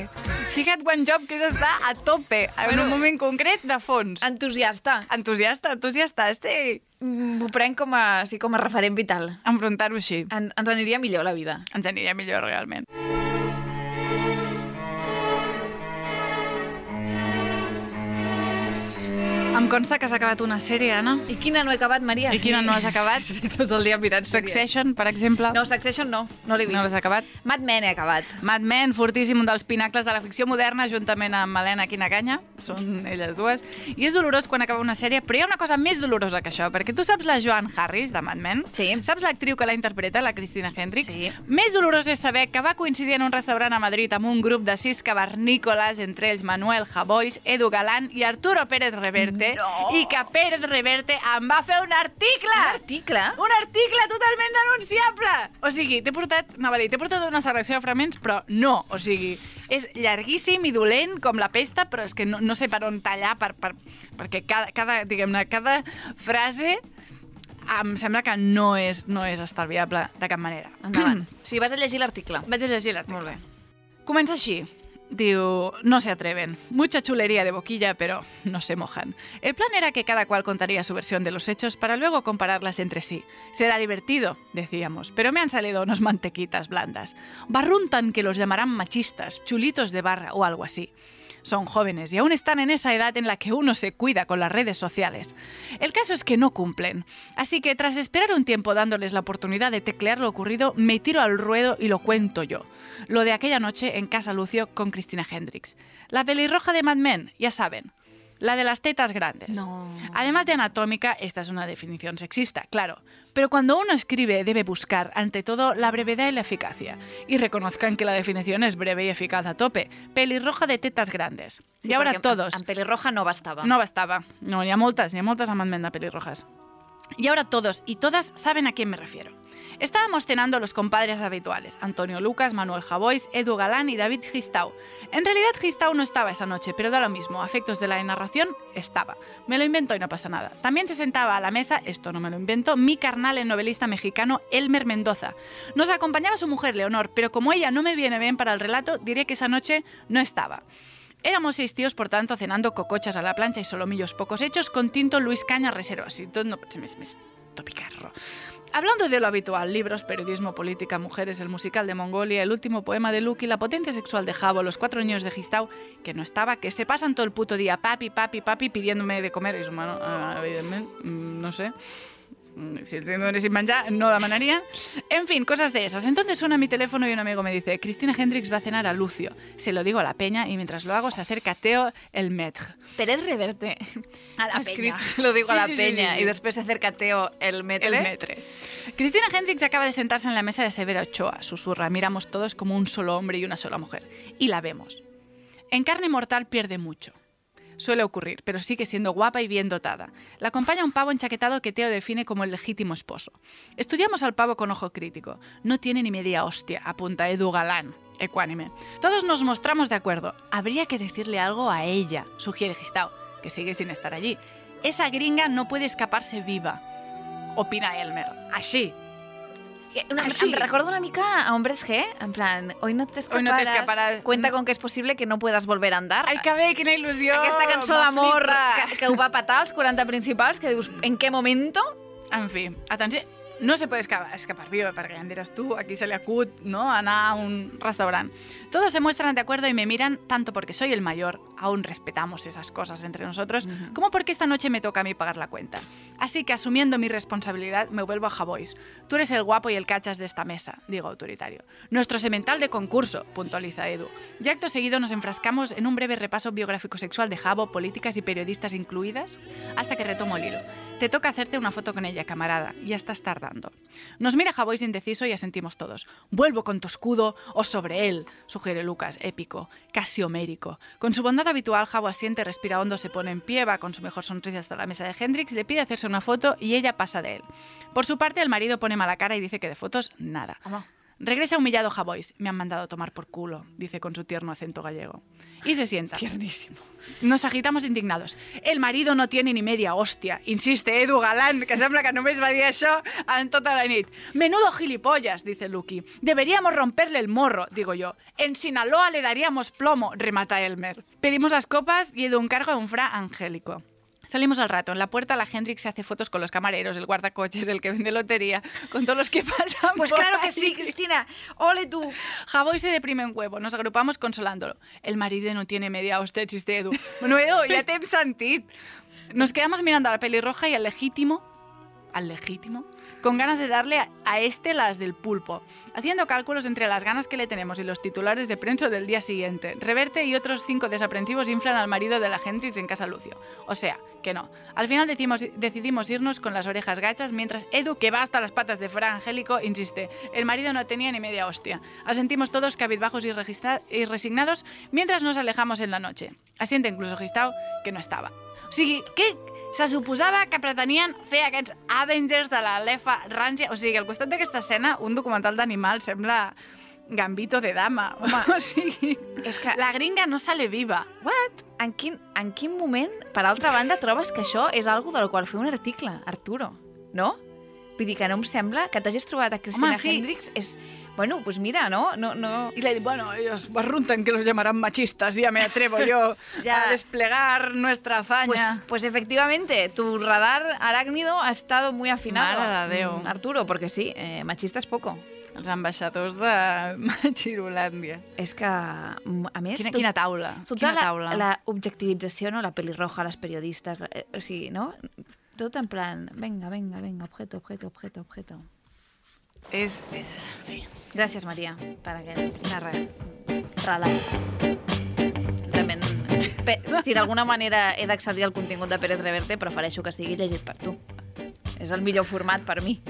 Had one job, que és estar a tope, en Bueno, un moment concret de fons. Entusiasta. Entusiasta, entusiasta, sí. Mm, Ho prenc com a, sí, com a referent vital. Enfrontar-ho així. En, ens aniria millor la vida. Ens aniria millor, realment. Amb consta que has acabat una sèrie, Anna. I quina no he acabat, Maria? I quina no has acabat? *laughs* Tot el dia mirant sèries. Succession, per exemple. No, Succession no, no l'he vist. No l'has acabat? Mad Men he acabat. Mad Men, fortíssim, un dels pinacles de la ficció moderna, juntament amb Helena Quinaganya, són elles dues. I és dolorós quan acaba una sèrie, però hi ha una cosa més dolorosa que això, perquè tu saps la Joan Harris, de Mad Men? Sí. Saps l'actriu que la interpreta, la Cristina Hendricks? Sí. Més dolorós és saber que va coincidir en un restaurant a Madrid amb un grup de sis cavernícoles, entre ells Manuel Javois, Edu Galán i Arturo Pérez Reverte, No. i que Pérez Reverte em va fer un article! Un article? Un article totalment denunciable! O sigui, t'he portat, anava a dir, t'he portat una selecció de fragments, però no, o sigui, és llarguíssim i dolent com la pesta, però és que no, no sé per on tallar, per, per, perquè cada, cada, diguem-ne, cada frase em sembla que no és, no és estalviable de cap manera. Endavant. *clears throat* o sigui, vas a llegir l'article. Vaig a llegir l'article. Molt bé. Comença així. No se atreven. Mucha chulería de boquilla, pero no se mojan. El plan era que cada cual contaría su versión de los hechos para luego compararlas entre sí. Será divertido, decíamos, pero me han salido unos mantequitas blandas. Barruntan que los llamarán machistas, chulitos de barra o algo así. Son jóvenes y aún están en esa edad en la que uno se cuida con las redes sociales. El caso es que no cumplen. Así que tras esperar un tiempo dándoles la oportunidad de teclear lo ocurrido, me tiro al ruedo y lo cuento yo. Lo de aquella noche en Casa Lucio con Cristina Hendricks. La pelirroja de Mad Men, ya saben. La de las tetas grandes. No. Además de anatómica, esta es una definición sexista, claro. Pero cuando uno escribe debe buscar, ante todo, la brevedad y la eficacia. Y reconozcan que la definición es breve y eficaz a tope. Pelirroja de tetas grandes. Sí, y ahora todos. En, pelirroja no bastava. No bastaba. No, hi ha moltes, hi ha moltes amandment de pelirrojas. Y ahora todos y todas saben a quién me refiero. Estábamos cenando los compadres habituales, Antonio Lucas, Manuel Javois, Edu Galán y David Gistau. En realidad Gistau no estaba esa noche, pero da lo mismo, a efectos de la narración estaba. Me lo invento y no pasa nada. También se sentaba a la mesa, esto no me lo invento, mi carnal, el novelista mexicano Elmer Mendoza. Nos acompañaba su mujer Leonor, pero como ella no me viene bien para el relato, diré que esa noche no estaba. Éramos seis tíos, por tanto, cenando cocochas a la plancha y solomillos pocos hechos con tinto Luis Caña todo no, me, me, topicarro. Hablando de lo habitual, libros, periodismo, política, mujeres, el musical de Mongolia, el último poema de Lucky, la potencia sexual de Jabo, los cuatro niños de Gistau, que no estaba, que se pasan todo el puto día papi, papi, papi, pidiéndome de comer. Y su mano, ah, mm, no sé. Mm, Si me donessin menjar, no demanaría. En fin, cosas de esas. Entonces suena mi teléfono y un amigo me dice, Cristina Hendricks va a cenar a Lucio. Se lo digo a la peña y mientras lo hago se acerca Teo el maître. Pérez Reverte. A la peña. Se lo digo Sí, a la sí, peña. sí. Y después se acerca Teo el metre. El metre. Cristina Hendricks acaba de sentarse en la mesa de Severa Ochoa. Susurra. Miramos todos como un solo hombre y una sola mujer. Y la vemos. En carne mortal pierde mucho. Suele ocurrir, pero sigue siendo guapa y bien dotada. La acompaña un pavo enchaquetado que Teo define como el legítimo esposo. Estudiamos al pavo con ojo crítico. No tiene ni media hostia, apunta Edu Galán, ecuánime. Todos nos mostramos de acuerdo. Habría que decirle algo a ella, sugiere Gistau, que sigue sin estar allí. Esa gringa no puede escaparse viva, opina Elmer. Així. Una, Així. Em recorda una mica a Hombres G, en plan, hoy no te escaparás, Hoy no te escaparás. cuenta con que es posible que no puedas volver a andar. Ai, que bé, quina il·lusió! Aquesta cançó d'amor que, que ho va patar als 40 principals, que dius, en què momento? En fi, atenció, no se puede escapar, escapar vivo, perquè ja em diràs tu, aquí se le acut, ¿no? Anar a un restaurant. Todos se muestran de acuerdo y me miran tanto porque soy el mayor, aún respetamos esas cosas entre nosotros, como porque esta noche me toca a mí pagar la cuenta. Así que asumiendo mi responsabilidad, me vuelvo a Javois. Tú eres el guapo y el cachas de esta mesa, digo autoritario. Nuestro semental de concurso, puntualiza Edu. Y acto seguido nos enfrascamos en un breve repaso biográfico sexual de Jabo, políticas y periodistas incluidas, hasta que retomo el hilo. Te toca hacerte una foto con ella, camarada. Ya estás Nos mira Javois indeciso y asentimos todos. Vuelvo con tu escudo o sobre él, sugiere Lucas, épico, casi homérico. Con su bondad habitual, Javo asiente, respira hondo, se pone en pie, va con su mejor sonrisa hasta la mesa de Hendrix, le pide hacerse una foto y ella pasa de él. Por su parte, el marido pone mala cara y dice que de fotos, nada. Regresa humillado Javois. Me han mandado tomar por culo, dice con su tierno acento gallego. Y se sienta. Tiernísimo. Nos agitamos indignados. El marido no tiene ni media hostia, insiste Edu Galán, que sembla que només va dir això en tota la nit. Menudo gilipollas, dice Lucky. Deberíamos romperle el morro, digo yo. En Sinaloa le daríamos plomo, remata Elmer. Pedimos las copas y Edu encarga a un fra angélico. Salimos al rato. En la puerta la Hendrix se hace fotos con los camareros, el guardacoches, el que vende lotería, con todos los que pasan Pues por claro que sí, Cristina. Ole tú. Javoy se deprime un huevo. Nos agrupamos consolándolo. El marido no tiene media hostia, chiste Edu. Bueno, Edu, ja t'hem sentit. Nos quedamos mirando a la pelirroja y al legítimo, al legítimo, con ganas de darle a, este las del pulpo, haciendo cálculos entre las ganas que le tenemos y los titulares de prensa del día siguiente. Reverte y otros cinco desaprensivos inflan al marido de la Hendrix en casa Lucio. O sea, que no. Al final decidimos irnos con las orejas gachas mientras Edu, que va hasta las patas de Fra Angélico, insiste. El marido no tenía ni media hostia. Asentimos todos cabizbajos y, y resignados mientras nos alejamos en la noche. Asiente incluso Gistau, que no sigui, què se suposava que pretenien fer aquests Avengers de la Lefa Ranger? O sigui, al costat d'aquesta escena, un documental d'animals sembla Gambito de dama. Home, *laughs* o sigui, és que... la gringa no sale viva. What? En quin, en quin moment, per altra banda, trobes que això és algo del qual fer un article, Arturo? No? Vull dir que no em sembla que t'hagis trobat a Cristina Home, sí. Hendricks. És... Bueno, pues mira, ¿no? no, no... Y le bueno, ellos barruntan que los llamarán machistas, ya me atrevo yo *laughs* Ya. a desplegar nuestra hazaña. Pues, pues efectivamente, tu radar arácnido ha estado muy afinado. Mare de Déu. mm, Arturo, porque sí, eh, machista és poco. Els ambaixadors de *laughs* Xirolàndia. És que, mm, a més... Quina- tot- quina taula, quina la, taula. la objectivització, no? La pelirroja, les periodistes, eh, o sigui, no? Tot en plan, venga, venga, venga, objeto, objeto, objeto, objeto. És, és, en fi. Gràcies, Maria, per aquest narra- relat. Realment, pe, si d'alguna manera he d'accedir al contingut de Pérez Reverte, prefereixo que sigui llegit per tu. És el millor format per mi.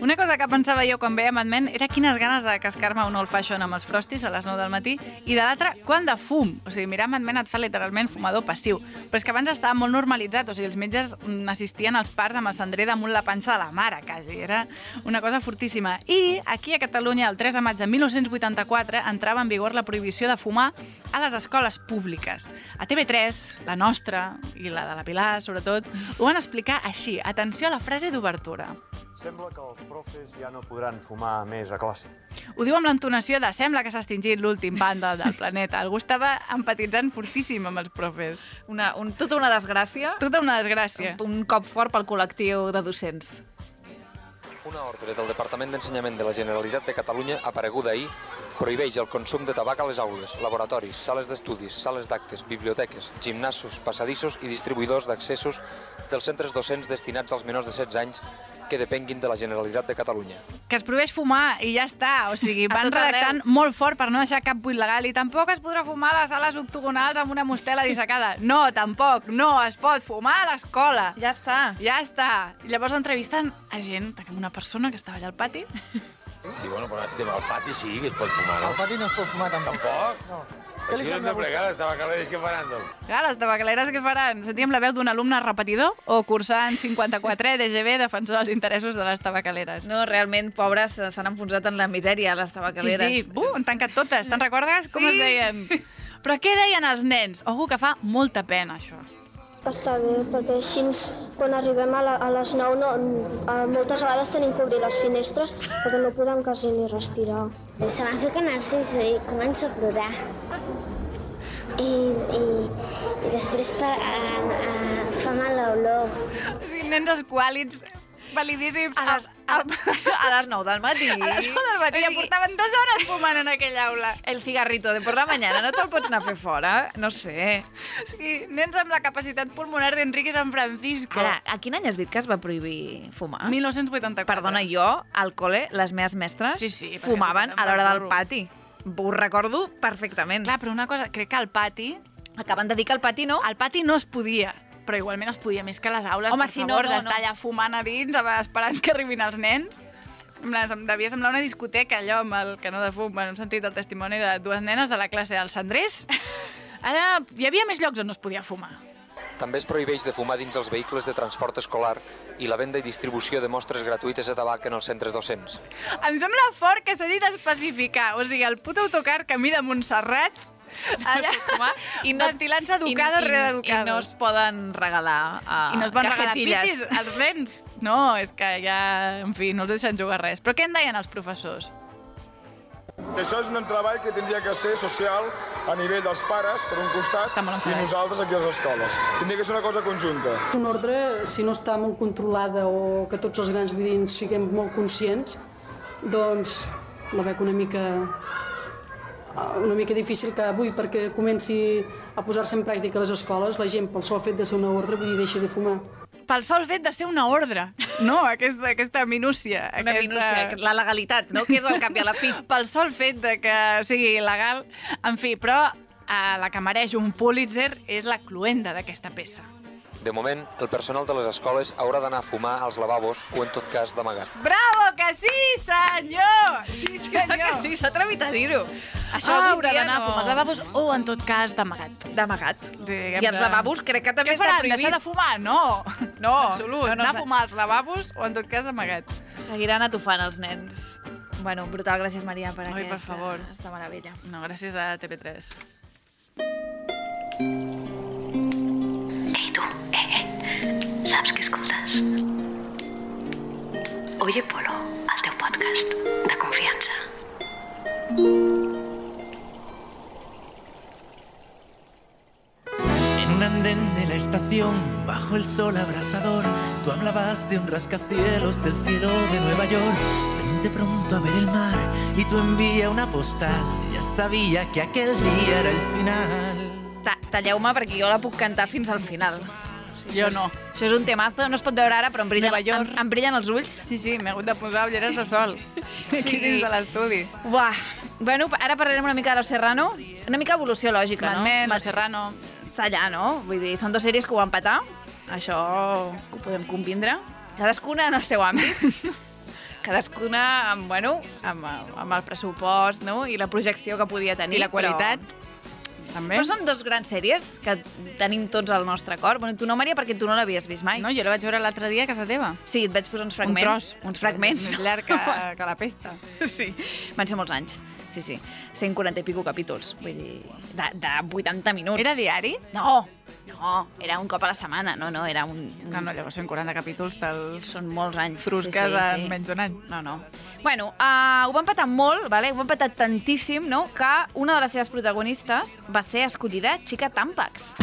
Una cosa que pensava jo quan veia Mad Men era quines ganes de cascar-me un old fashion amb els frostis a les 9 del matí i de l'altra, quant de fum. O sigui, mirar Mad Men et fa literalment fumador passiu. Però és que abans estava molt normalitzat, o sigui, els metges assistien als parts amb el cendrer damunt la panxa de la mare, quasi. Era una cosa fortíssima. I aquí a Catalunya, el 3 de maig de 1984, entrava en vigor la prohibició de fumar a les escoles públiques. A TV3, la nostra, i la de la Pilar, sobretot, ho van explicar així. Atenció a la frase d'obertura. Sembla que els profes ja no podran fumar més a classe. Ho diu amb l'entonació de sembla que s'ha extingit l'últim vàndal del planeta. Algú estava empatitzant fortíssim amb els profes. Una, un, tota una desgràcia. Tota una desgràcia. Un, un cop fort pel col·lectiu de docents. Una ordre del Departament d'Ensenyament de la Generalitat de Catalunya, apareguda ahir, prohibeix el consum de tabac a les aules, laboratoris, sales d'estudis, sales d'actes, biblioteques, gimnasos, passadissos i distribuïdors d'accessos dels centres docents destinats als menors de 16 anys que depenguin de la Generalitat de Catalunya. Que es prohibeix fumar i ja està. O sigui, *laughs* van tot arreu. redactant molt fort per no deixar cap buit legal i tampoc es podrà fumar a les sales octogonals amb una mostela dissecada. No, tampoc. No es pot fumar a l'escola. Ja està. Ja està. I llavors entrevisten a gent, tenim una persona que estava allà al pati, I bueno, però estem al pati sí que es pot fumar, no? Al pati no es pot fumar tampoc. Tampoc? No. Què li sembla de plegar les tabacaleres que faran, doncs? Clar, les tabacaleres que faran? Sentíem la veu d'un alumne repetidor o cursant 54 DGB defensor dels interessos de les tabacaleres? No, realment, pobres, eh, s'han enfonsat en la misèria, les Sí, tabacaleres. sí, uh, han tancat totes. Te'n recordes com Sí. es deien? Però què deien els nens? Ojo, que fa molta pena, això. Està bé, perquè així quan arribem a, la, a les 9 no, a, moltes vegades tenim que obrir les finestres perquè no podem quasi ni respirar. Se m'ha fet narciso i començo a plorar. I, i, i després per, a, a, fa mal l'olor. Sigui, nens esquàlids, validíssims. A les, a, *laughs* a les 9 del matí. A les 9 del matí, ja portaven dues hores fumant en aquella aula. El cigarrito de por la mañana no te'l pots anar a fer fora? No sé. Sí, nens amb la capacitat pulmonar d'Enrique San Francisco. Ara, a quin any has dit que es va prohibir fumar? 1984. Perdona, jo, al col·le, les meves mestres Sí, sí, fumaven a l'hora del pati. Ho recordo perfectament. Clar, però una cosa, crec que al pati... Acaben de dir que al pati no. Al pati no es podia, però igualment es podia més que les aules, Home, per no, favor, no, d'estar no. allà fumant a dins, esperant que arribin els nens. Em devia semblar una discoteca, allò, amb el canó de fum. Bueno, hem sentit el testimoni de dues nenes de la classe del Sandrés. Ara, hi havia més llocs on no es podia fumar. També es prohibeix de fumar dins els vehicles de transport escolar i la venda i distribució de mostres gratuïtes de tabac en els centres docents. Em sembla fort que s'hagi d'especificar. O sigui, el puto autocar camí de Montserrat, allà, I no, ventilant-se educados i, rere i, educados. I no es poden regalar uh, I no es van regalar pitis als nens. No, és que ja, en fi, no els deixen jugar res. Però què en deien els professors? Això és un treball que tindria que ser social a nivell dels pares, per un costat, i nosaltres aquí a les escoles. Tindria que ser una cosa conjunta. Una ordre, si no està molt controlada o que tots els grans veïns siguem molt conscients, doncs la veig una mica una mica difícil que avui perquè comenci a posar-se en pràctica a les escoles, la gent pel sol fet de ser una ordre vull dir deixa de fumar. Pel sol fet de ser una ordre, no? Aquesta, aquesta minúcia. Una aquesta... minúcia, la legalitat, no? Que és el cap i a la fi. Pel sol fet de que sigui il·legal. En fi, però eh, la que mereix un Pulitzer és la cluenda d'aquesta peça. De moment, el personal de les escoles haurà d'anar a fumar als lavabos o, en tot cas, d'amagat. Bravo, que sí, senyor! Sí, *laughs* senyor! que sí, s'ha atrevit a dir-ho. Això ah, haurà d'anar a no- fumar als lavabos o, en tot cas, d'amagat. D'amagat. Diguem I els lavabos crec que també Què està faran? prohibit. Deixar de fumar? No. *laughs* No. Absolut. No, no, anar a fumar als lavabos o, en tot cas, d'amagat. Seguiran atufant els nens. Bueno, brutal, gràcies Maria per Ai, aquest, per favor. eh, esta meravella. No, gràcies a TV3. Ei, tu, saps què escoltes? Oye Polo, el teu podcast de confiança. En un andén de la estación, bajo el sol abrasador, tú hablabas de un rascacielos del cielo de Nueva York. Vente pronto a ver el mar y tú envía una postal. Ya sabía que aquel día era el final. Ta Talleu-me perquè jo la puc cantar fins al final. Jo no. Això és un temazo, no es pot veure ara, però em brillen, em, em brillen els ulls. Sí, sí, m'he hagut de posar ulleres de sol. Aquí dins de l'estudi. Buah. Bueno, ara parlarem una mica de Los Serrano. Una mica evolució lògica, Mad no? Men, Va- Los Serrano. Està allà, no? Vull dir, són dues sèries que ho van petar. Això ho podem convindre. Cadascuna en el seu àmbit. *laughs* Cadascuna amb, bueno, amb, amb el pressupost no? i la projecció que podia tenir. I la qualitat, Però... també. Però són dos grans sèries que tenim tots al nostre cor. Bueno, tu no, Maria, perquè tu no l'havies vist mai. No, jo la vaig veure l'altre dia a casa teva. Sí, et vaig posar uns fragments. Un tros. Uns fragments. Més llarg que, *laughs* que la pesta. Sí. Van ser molts anys. Sí, sí. 140 i pico capítols. Vull dir, de, de 80 minuts. Era diari? No, no. Era un cop a la setmana. No, no, era un... un... No, no, llavors 140 capítols te'ls Són molts anys. frusques en menys d'un any. No, no. Bueno, uh, ho van petar molt, vale? ho van petar tantíssim, no?, que una de les seves protagonistes va ser escollida Chica Tampax.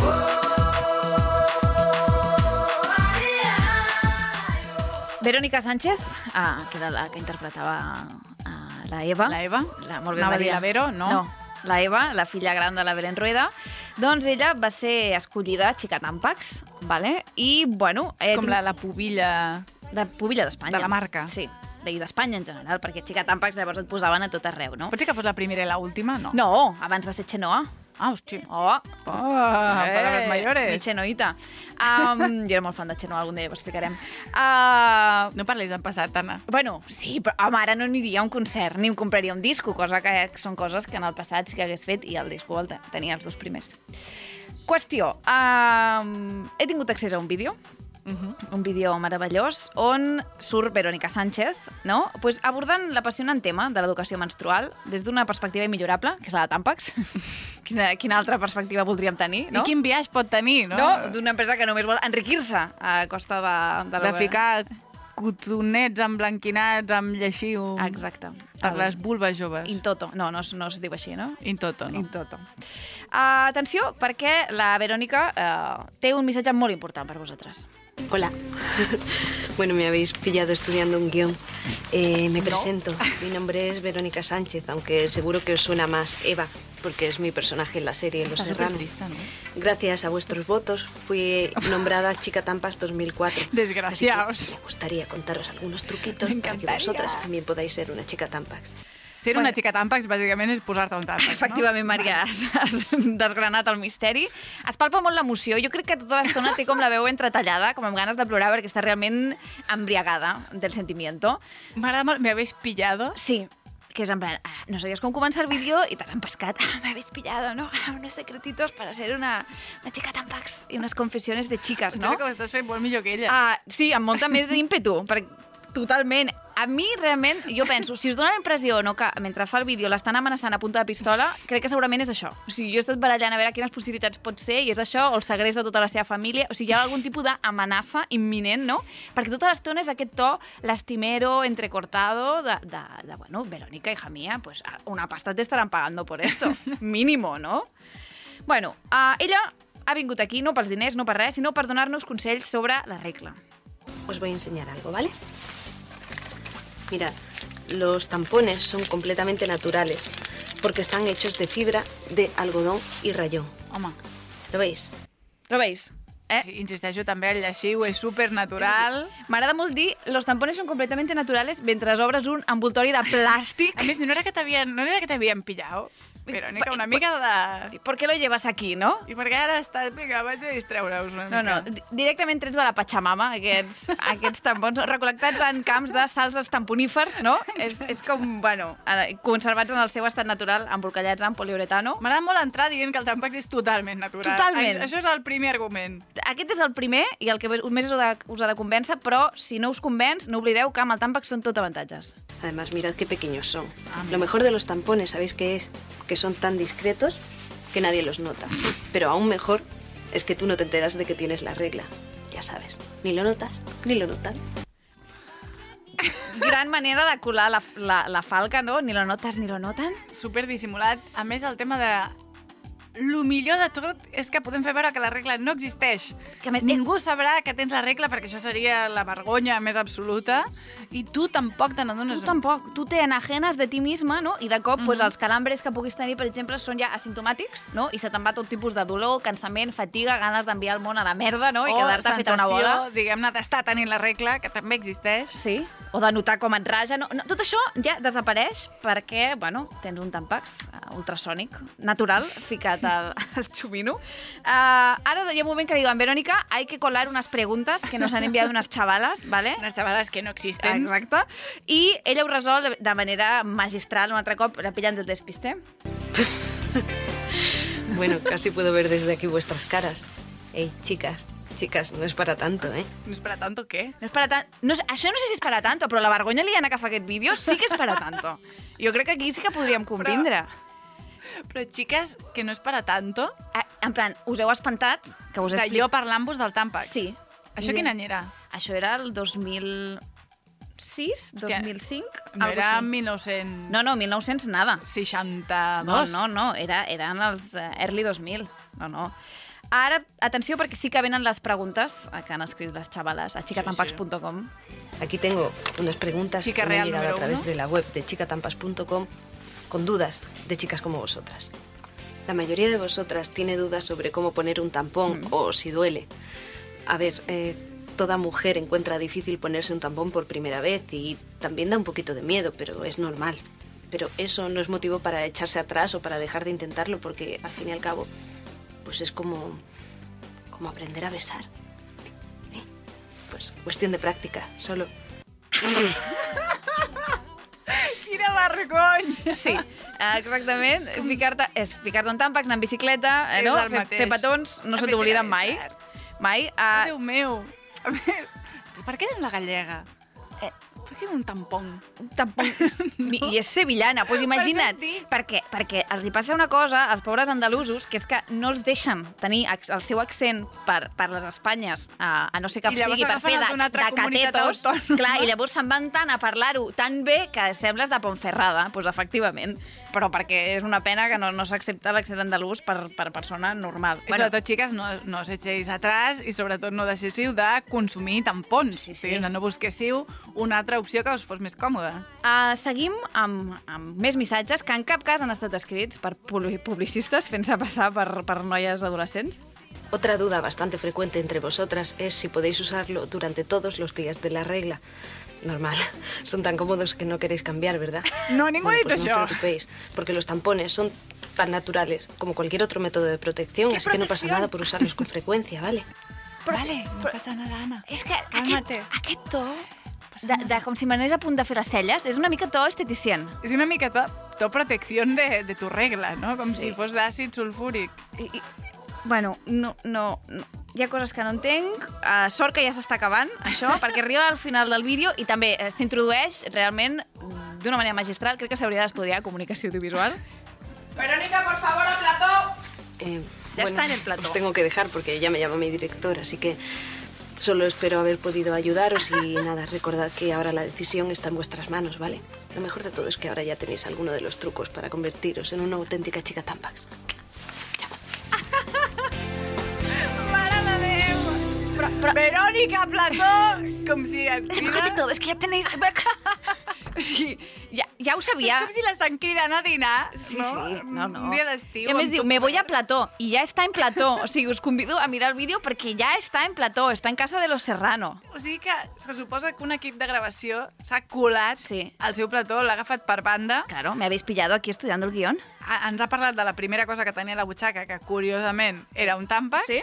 Verónica Sánchez, uh, que era la que interpretava uh, la Eva. La Eva? La, molt bé, Anava a dir Maria. la Vero, no? No, la Eva, la filla gran de la Belén Rueda, doncs ella va ser escollida Chica Tampax, vale? i, bueno... És com la, la pubilla... De pubilla d'Espanya. De la marca. Sí, i d'Espanya en general, perquè Chica Tampax llavors et posaven a tot arreu, no? Pot ser que fos la primera i l'última? No. No, abans va ser Xenoa. Ah, hòstia. Oh, Oh, palabras mayores. Mi Xenoita. Um, jo era molt fan de Xenoa, algun dia ho explicarem. Uh, no parlis en passat, Anna. Bueno, sí, però home, ara no aniria a un concert ni em compraria un disco, cosa que són coses que en el passat sí que hagués fet i el disco el te- tenia els dos primers. Qüestió. Um, he tingut accés a un vídeo un vídeo meravellós on surt Verónica Sánchez, no? Pues abordant l'apassionant tema de l'educació menstrual des d'una perspectiva immillorable, que és la de Tampax. *laughs* quina, quina altra perspectiva voldríem tenir, no? I quin viatge pot tenir, no? No, d'una empresa que només vol enriquir-se a costa de... De, De ficar cotonets emblanquinats amb lleixiu Exacte. per El- les vulves joves. In toto. No, no, no es diu així, no? In toto, no. In toto. Atenció, perquè la Verónica uh, té un missatge molt important per vosaltres. Hola. *laughs* Bueno, me habéis pillado estudiando un guion. Eh, me presento. Mi nombre es Verónica Sánchez, aunque seguro que os suena más Eva, porque es mi personaje en la serie Los Está Serrano. supertriste, ¿no? Gracias a vuestros votos fui nombrada Chica Tampas 2004. *laughs* Desgraciaos. Así que me gustaría contaros algunos truquitos para que vosotras también podáis ser una chica Tampax. Ser una xica tàmpax, bàsicament, és posar-te un tàmpax, Efectivament, Maria, has, has desgranat el misteri. Es palpa molt l'emoció. Jo crec que tota l'estona té com la veu entretallada, com amb ganes de plorar, perquè està realment embriagada del sentimiento. M'agrada molt. ¿Me habéis pillado? Sí, que és en plan, ah, no sabías com començar el vídeo i t'has empescat. Ah, me habéis pillado, ¿no? Ah, unos secretitos para ser una, una chica tampax i unes confessiones de chicas, No? no? que ho estàs fent molt millor que ella. Ah, sí, amb molta més ímpetu, perquè totalment. A mi, realment, jo penso, si us dona la impressió no, que mentre fa el vídeo l'estan amenaçant a punta de pistola, crec que segurament és això. O sigui, jo he estat barallant a veure quines possibilitats pot ser i és això, o el segrest de tota la seva família. O sigui, hi ha algun tipus d'amenaça imminent, no? Perquè tota l'estona és aquest to lastimero, entrecortado, de, de, de bueno, Verónica, hija mía, pues una pasta te estarán pagando por esto. *laughs* Mínimo, ¿no? Bueno, uh, ella ha vingut aquí no pels diners, no per res, sinó per donar-nos consells sobre la regla. Os voy a enseñar algo, ¿vale? Mirad, los tampones son completamente naturales porque están hechos de fibra de algodón y rayón. Home. ¿Lo veis? Lo veis? Eh? Sí, insisteixo, també el lleixiu és supernatural. M'agrada molt dir, los tampones son completamente naturales mentre obres un envoltori de plàstic. A més, no era que t'havien no era que t'havien pillat, Verónica, una mica de... ¿Por qué lo llevas aquí, no? I per què ara estàs... Vinga, vaig a distreure-us una No, no, mica. di- directament trets de la Pachamama, aquests, *laughs* aquests tampons recol·lectats en camps de salts estamponífers, no? *laughs* és, és com, bueno, conservats en el seu estat natural, embolcallats en poliuretano. M'agrada molt entrar dient que el Tampax és totalment natural. Totalment. Això, això és el primer argument. Aquest és el primer i el que més us ha de, us ha de convèncer, però si no us convenç, no oblideu que amb el Tampax són tot avantatges. Además, mirad qué pequeños son. Lo mejor de los tampones, ¿sabéis qué es? Que son tan discretos que nadie los nota. Pero aún mejor es que tú no te enteras de que tienes la regla. Ya sabes, ni lo notas, ni lo notan. Gran manera de colar la, la, la falca, no? Ni lo notes ni lo noten. Super dissimulat. A més, el tema de... Lo millor de tot és que podem fer veure que la regla no existeix. Que més, Ningú sabrà que tens la regla perquè això seria la vergonya més absoluta i tu tampoc te n'adones. Tu tampoc. Tu te enajenes de ti misma, no? I de cop, pues, Mhm. els calambres que puguis tenir, per exemple, són ja asimptomàtics, no? I se te'n va tot tipus de dolor, cansament, fatiga, ganes d'enviar el món a la merda, no? I o quedar-te feta una bola. diguem-ne, d'estar tenint la regla, que també existeix. Sí, o de notar com et raja. No, no, tot això ja desapareix perquè, bueno, tens un tampax uh, ultrasònic natural ficat al, al xumino. Uh, ara hi ha un moment que diuen, Verónica, hay que colar unas preguntas que nos han enviado unas chavalas, ¿vale? Unas chavalas que no existen. Exacte. I ella ho resol de, de manera magistral, un altre cop, la pillant del despiste. *laughs* Bueno, casi puedo ver desde aquí vuestras caras. Ey, chicas, chicas, no es para tanto, ¿eh? No és per a tanto què? No és per a tant... No, sé- això no sé si és per a tanto, però la vergonya aliena que fa aquest vídeo sí que és per a tanto. Jo crec que aquí sí que podríem convindre. Però, xiques, que no és per a tanto? Ah, En plan, us heu espantat? Que us De explic- jo parlant-vos del Tampax? Sí. Això quin any era? Això era el 2006, 2005? No era així. 1900... No, no, 1900 nada. 62. No, no, no, era, eren els eh, early 2000. No, no. Ara, atenció, perquè sí que venen les preguntes eh, que han escrit les xavales a xicatampax.com. Aquí tengo unas preguntas Chica que han llegado a través uno. de la web de chicatampas.com con dudas de chicas como vosotras. La mayoría de vosotras tiene dudas sobre cómo poner un tampón o si duele. A ver, eh, toda mujer encuentra difícil ponerse un tampón por primera vez y también da un poquito de miedo, pero es normal. Pero eso no es motivo para echarse atrás o para dejar de intentarlo, porque al fin y al cabo, pues es como, como aprender a besar. ¿Eh? Pues cuestión de práctica, solo. Vergonya! Sí, exactament. Ficar-te és en tàmpacs, anar en bicicleta, eh, És no? Fer, fer petons, no se Aprender t'obliden a mai. Mai. Oh, Uh, Déu meu! A més, per què diu la gallega? Eh, diu un tampón? Un tampón. *laughs* no? I és sevillana, doncs imagina't. Per què? Perquè els hi passa una cosa als pobres andalusos, que és que no els deixen tenir el seu accent per, per les Espanyes, a, a no ser que I sigui per fer de, de catetos. Clar, i llavors se'n van tant a parlar-ho tan bé que sembles de Ponferrada, doncs efectivament. Però perquè és una pena que no, no s'accepta l'accent andalús per, per persona normal. I sobretot, xiques, no, no us echéis atrás i sobretot no deixéssiu de consumir tampons. Sí, sí. O sigui, no busquéssiu una altra opció que us fos més còmoda. Uh, seguim amb, amb més missatges que en cap cas han estat escrits per publi- publicistes fent-se passar per, per noies adolescents. Otra duda bastante frecuente entre vosotras es si podéis usarlo durante todos los días de la regla. Normal, *laughs* son tan cómodos que no queréis cambiar, ¿verdad? No, ha dit pues no os preocupéis, porque los tampones son tan naturales como cualquier otro método de protección, ¿Qué así que no pasa nada por usarlos con frecuencia, ¿vale? *laughs* vale, no passa nada, Anna. És que aquest, aquest to, de, de, com si m'anés a punt de fer les celles, és una mica to esteticient. És una mica to, to protecció de, de tu regla, no? Com Sí. si fos d'àcid sulfúric. I, i, bueno, no, no, no, hi ha coses que no entenc. Uh, sort que ja s'està acabant, això, *laughs* perquè arriba al final del vídeo i també eh, s'introdueix realment d'una manera magistral. Crec que s'hauria d'estudiar comunicació audiovisual. Verónica, por favor, al plató. Eh, Ya está en el plató. Os tengo que dejar porque ya me llama mi director, así que solo espero haber podido ayudaros y *laughs* nada, recordad que ahora la decisión está en vuestras manos, ¿vale? Lo mejor de todo es que ahora ya tenéis alguno de los trucos para convertiros en una auténtica chica Tampax. Però, però... Verónica Plató, com si et Lo mejor de todo es que ya tenéis... O sigui, ja, ja ho sabia. És com si l'estan cridant a dinar, Sí, no? sí, no, no. Un dia d'estiu. I a més diu, me voy a plató, i ja està en plató. O sigui, us convido a mirar el vídeo perquè ja està en plató, està en casa de los Serrano. O sigui que se suposa que un equip de gravació s'ha colat sí. al seu plató, l'ha agafat per banda. Claro, me habéis pillado aquí estudiando el guión. A- Ens ha parlat de la primera cosa que tenia a la butxaca, que curiosament era un tàmpax. Sí.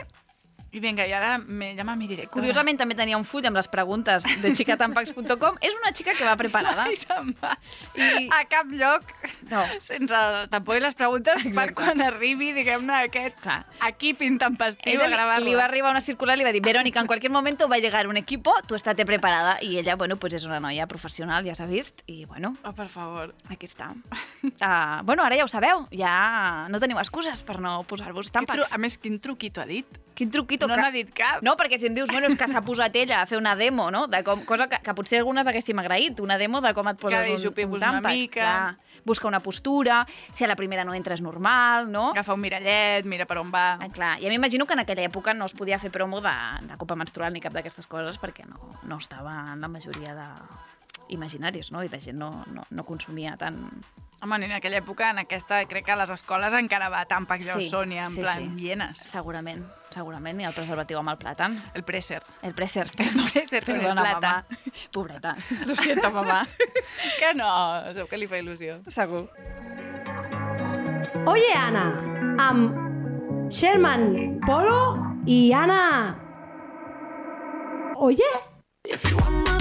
I vinga, i ara me llama mi directora. Curiosament també tenia un full amb les preguntes de xicatampax.com. És una xica que va preparada. I se'n va I... a cap lloc no. sense el tampó i les preguntes Exacte. per quan arribi, diguem-ne, aquest Clar. equip intempestiu Ella a li, gravar-la. li va arribar una circular i li va dir Verónica, en cualquier momento va a llegar un equipo, tú estate preparada. I ella, bueno, pues és una noia professional, ja s'ha vist, i bueno... Oh, per favor. Aquí està. Uh, bueno, ara ja ho sabeu, ja no teniu excuses per no posar-vos tàmpacs. A més, quin truquito ha dit? Quin truquito No que... n'ha dit cap. No, perquè si em dius, bueno, és que s'ha posat ella a fer una demo, no? De com, cosa que, que potser algunes haguéssim agraït, una demo de com et poses Que un, un una tàmpax. mica. Clar. Busca una postura, si a la primera no entres normal, no? Agafa un mirallet, mira per on va. Ah, clar, i a mi m'imagino que en aquella època no es podia fer promo de, de copa menstrual ni cap d'aquestes coses perquè no, no estava en la majoria de imaginaris, no? I la gent no, no, no consumia tant... Home, en aquella època, en aquesta, crec que a les escoles encara va tàmpacs ja Sí, sí, Sònia, en sí, plan, sí. hienes. Segurament, segurament, i el preservatiu amb el plàtan. El preser. El preser. El preser con el mamà. Pobreta. Lo siento, mamà. *laughs* que no, segur que li fa il·lusió. Segur. Oye, Ana, amb Sherman Polo i Ana. Oye? If you want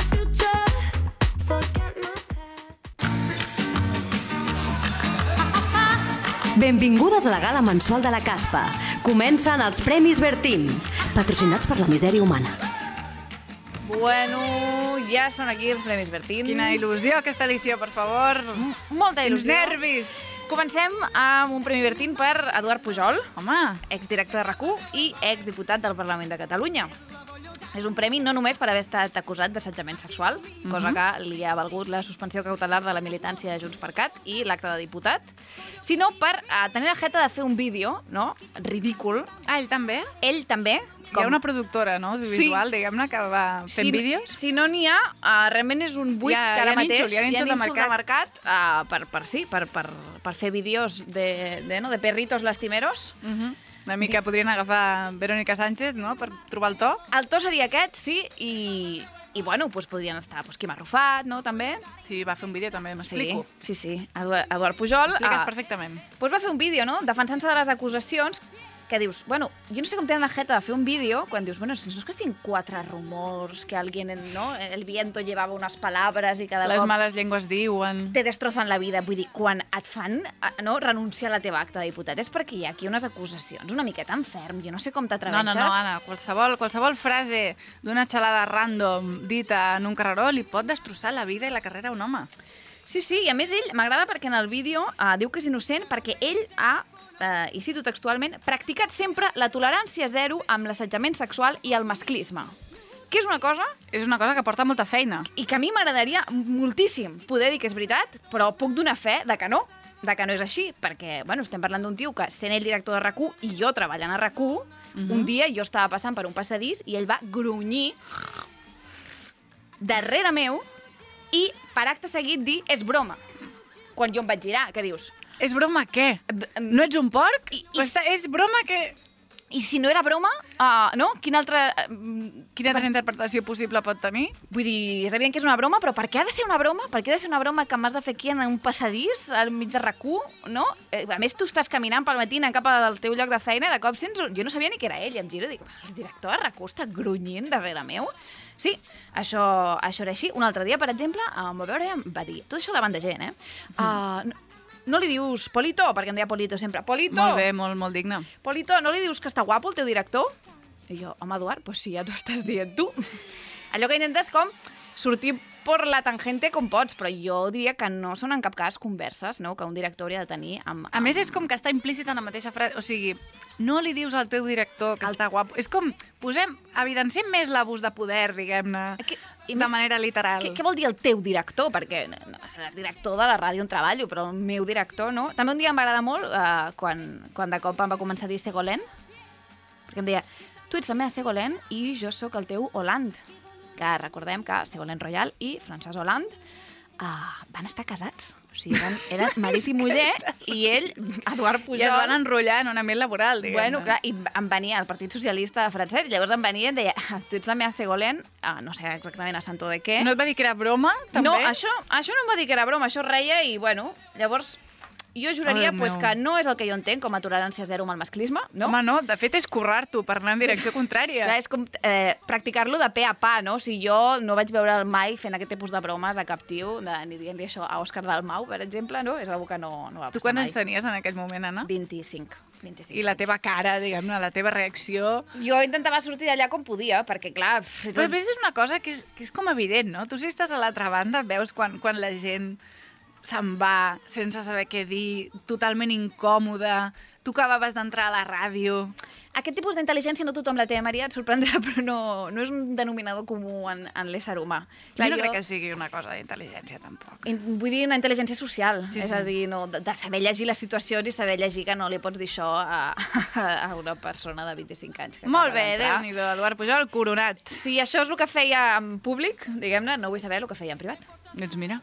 Benvingudes a la gala mensual de la Caspa. Comencen els Premis Bertín, patrocinats per la misèria humana. Bueno, ja són aquí els Premis Bertín. Quina il·lusió aquesta edició, per favor. Molta Quins il·lusió. nervis. Comencem amb un Premi Bertín per Eduard Pujol, Home. exdirector de RAC1 i exdiputat del Parlament de Catalunya. És un premi no només per haver estat acusat d'assetjament sexual, cosa Mhm. que li ha valgut la suspensió cautelar de la militància de Junts per Cat i l'acte de diputat, sinó per uh, tenir la jeta de fer un vídeo, no?, ridícul. Ah, ell també? Ell també. Hi ha una productora, no?, audiovisual, Sí. diguem-ne, que va fent si, vídeos. Si no n'hi ha, uh, realment és un buit ha- que ara hi ha mateix nínxol, hi ha nínxol de mercat. de mercat uh, per, per, sí, per, per, per fer vídeos de, de, no, de perritos lastimeros. Uh -huh. Una mica podrien agafar Verónica Sánchez, no?, per trobar el to. El to seria aquest, sí, i, i bueno, doncs podrien estar doncs, Quim Arrufat, no?, també. Sí, va fer un vídeo també, Sí, m'explico. sí, sí, Eduard, Eduard Pujol. Expliques ah, perfectament. Doncs va fer un vídeo, no?, defensant-se de les acusacions que dius, bueno, jo no sé com tenen la jeta de fer un vídeo quan dius, bueno, si no és que siguin quatre rumors, que alguien, en- no?, el viento llevaba unas palabras i cada Les cop males llengües diuen... te destrozan la vida. Vull dir, quan et fan no, renunciar a la teva acta de diputat és perquè hi ha aquí unes acusacions una miqueta en ferm. Jo no sé com No, t'atreveixes. no, no, Anna, qualsevol, qualsevol frase d'una xalada random dita en un carreró li pot destrossar la vida i la carrera a un home. Sí, sí, i a més ell m'agrada perquè en el vídeo uh, diu que és innocent perquè ell ha, uh, i cito textualment, practicat sempre la tolerància zero amb l'assetjament sexual i el masclisme. Que és una cosa... És una cosa que porta molta feina. I que a mi m'agradaria moltíssim poder dir que és veritat, però puc donar fe de que no, de que no és així, perquè, bueno, estem parlant d'un tio que, sent ell director de RAC1 i jo treballant a RAC1, Mhm. un dia jo estava passant per un passadís i ell va grunyir darrere meu i per acte seguit dir és broma. Quan jo em vaig girar, què dius? És broma què? No ets un porc? I, I, és broma que... I si no era broma, uh, no? Quina altra... Uh, Quina altra interpretació possible pot tenir? Vull dir, és evident que és una broma, però per què ha de ser una broma? Per què ha de ser una broma que m'has de fer aquí en un passadís, al mig de rac no? Eh, A més, tu estàs caminant pel matí anant cap al teu lloc de feina i de cop sents... Jo no sabia ni que era ell, i em giro i dic, el director de rac està grunyint darrere meu? Sí, això, això era així. Un altre dia, per exemple, em va veure i em va dir... Tot això davant de gent, eh? Uh, no, li dius Polito, perquè em deia Polito sempre. Polito! Molt bé, molt, molt digne. Polito, no li dius que està guapo el teu director? I jo, home, Eduard, pues si ja t'ho estàs dient tu. *laughs* Allò que intentes com sortir per la tangente com pots, però jo diria que no són en cap cas converses no? que un director hauria de tenir amb... A més, és com que està implícit en la mateixa frase. O sigui, no li dius al teu director que està guapo. És com, posem, evidenciem més l'abús de poder, diguem-ne, de manera literal. Què, què vol dir el teu director? Perquè no, seràs director de la ràdio on treballo, però el meu director no. També un dia em va agradar molt eh, quan, quan de cop em va començar a dir Segolèn, perquè em deia, tu ets la meva Segolèn i jo sóc el teu Hollande que recordem que Ségolène Royal i François Hollande uh, van estar casats. O sigui, eren, eren marit i muller, i ell, Eduard Pujol... I es van enrotllar en un ambient laboral, diguem Bueno, clar, i em venia el Partit Socialista francès, llavors em venia i em deia, "Ah, tu ets la meva Segolène, ah, no sé exactament a santo de què. No et va dir que era broma, també? No, això, això no em va dir que era broma, això reia i, bueno, llavors jo juraria pues, que no és el que jo entenc com a tolerància zero amb el masclisme, no? Home, no, de fet és currar-t'ho per anar en direcció contrària. Clar, és com eh, practicar-lo de pe a pa, no? O sigui, jo no vaig veure mai fent aquest tipus de bromes a cap tio, de, ni dient-li això a Òscar Dalmau, per exemple, no? És una que no, no va Tu passar quants mai. anys tenies en aquell moment, Anna? 25. 25 I la teva cara, diguem-ne, la teva reacció... Jo intentava sortir d'allà com podia, perquè, clar... Però és una cosa que és, que és com evident, no? Tu si estàs a l'altra banda veus quan, quan la gent se'n va sense saber què dir, totalment incòmoda, tu acabaves d'entrar a la ràdio... Aquest tipus d'intel·ligència no tothom la té, Maria, et sorprendrà, *laughs* però no, no és un denominador comú en, en l'ésser humà. Clar, jo no crec que sigui una cosa d'intel·ligència, tampoc. In- Vull dir una intel·ligència social, Sí, sí, és sí. a dir, no, de, de saber llegir les situacions i saber llegir que no li pots dir això a, *laughs* a una persona de 25 anys. Que Molt bé. Déu-n'hi-do, Eduard Pujol, coronat. Si això és el que feia en públic, diguem-ne, no vull saber el que feia en privat. Doncs mira.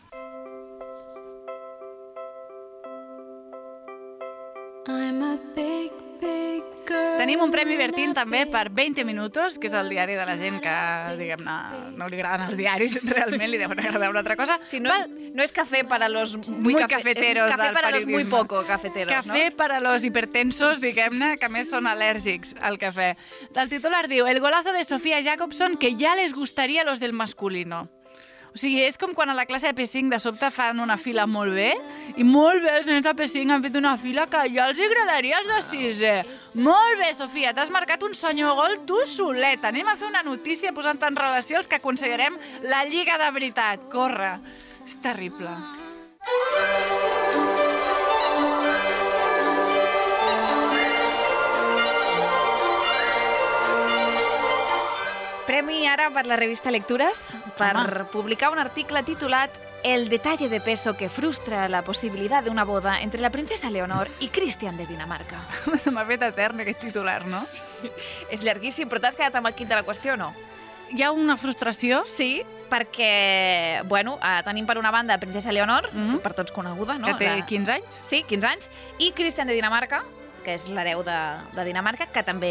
Tenim un Premi Bertín també per 20 minuts, que és el diari de la gent que, diguem-ne, no li agraden els diaris, *laughs* realment li deuen agradar una altra cosa. Si no, no es café para los muy, Muy cafe- cafeteros es café del para los muy periodisme. poco cafeteros, Café ¿no? para los hipertensos, diguem-ne, que a més són al·lèrgics al cafè. El titular diu, el golazo de Sofía Jacobson que ya les gustaría los del masculino. Sigui, és com quan a la classe de P5 de sobte fan una fila molt bé i molt bé, els nens de P5 han fet una fila que ja els agradaria als de sisè. Molt bé, Sofia, t'has marcat un senyor gol tu soleta. Anem a fer una notícia posant en relació els que considerem la Lliga de veritat. Corre. És terrible. Premi ara per la revista Lectures per Home. publicar un article titulat El detalle de peso que frustra la posibilidad de una boda entre la princesa Leonor i Christian de Dinamarca. *laughs* Se m'ha fet etern aquest titular, no? És llarguíssim, però t'has quedat amb el quid de la qüestió no? Hi ha una frustració? Sí, perquè, bueno, eh, tenim per una banda Princesa Leonor, per tots coneguda, no? Que té La- 15 anys? Sí, 15 anys. I Christian de Dinamarca, que és l'hereu de, de Dinamarca, que també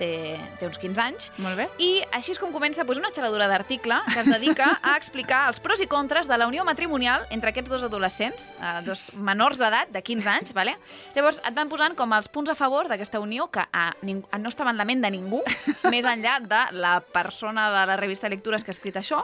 té, té uns 15 anys. Molt bé. I així és com comença doncs, una xaladura d'article que es dedica a explicar els pros i contres de la unió matrimonial entre aquests dos adolescents, eh, dos menors d'edat, de 15 anys, vale? Llavors et van posant com els punts a favor d'aquesta unió que a, ning no estava en la ment de ningú, més enllà de la persona de la revista Lectures que ha escrit això.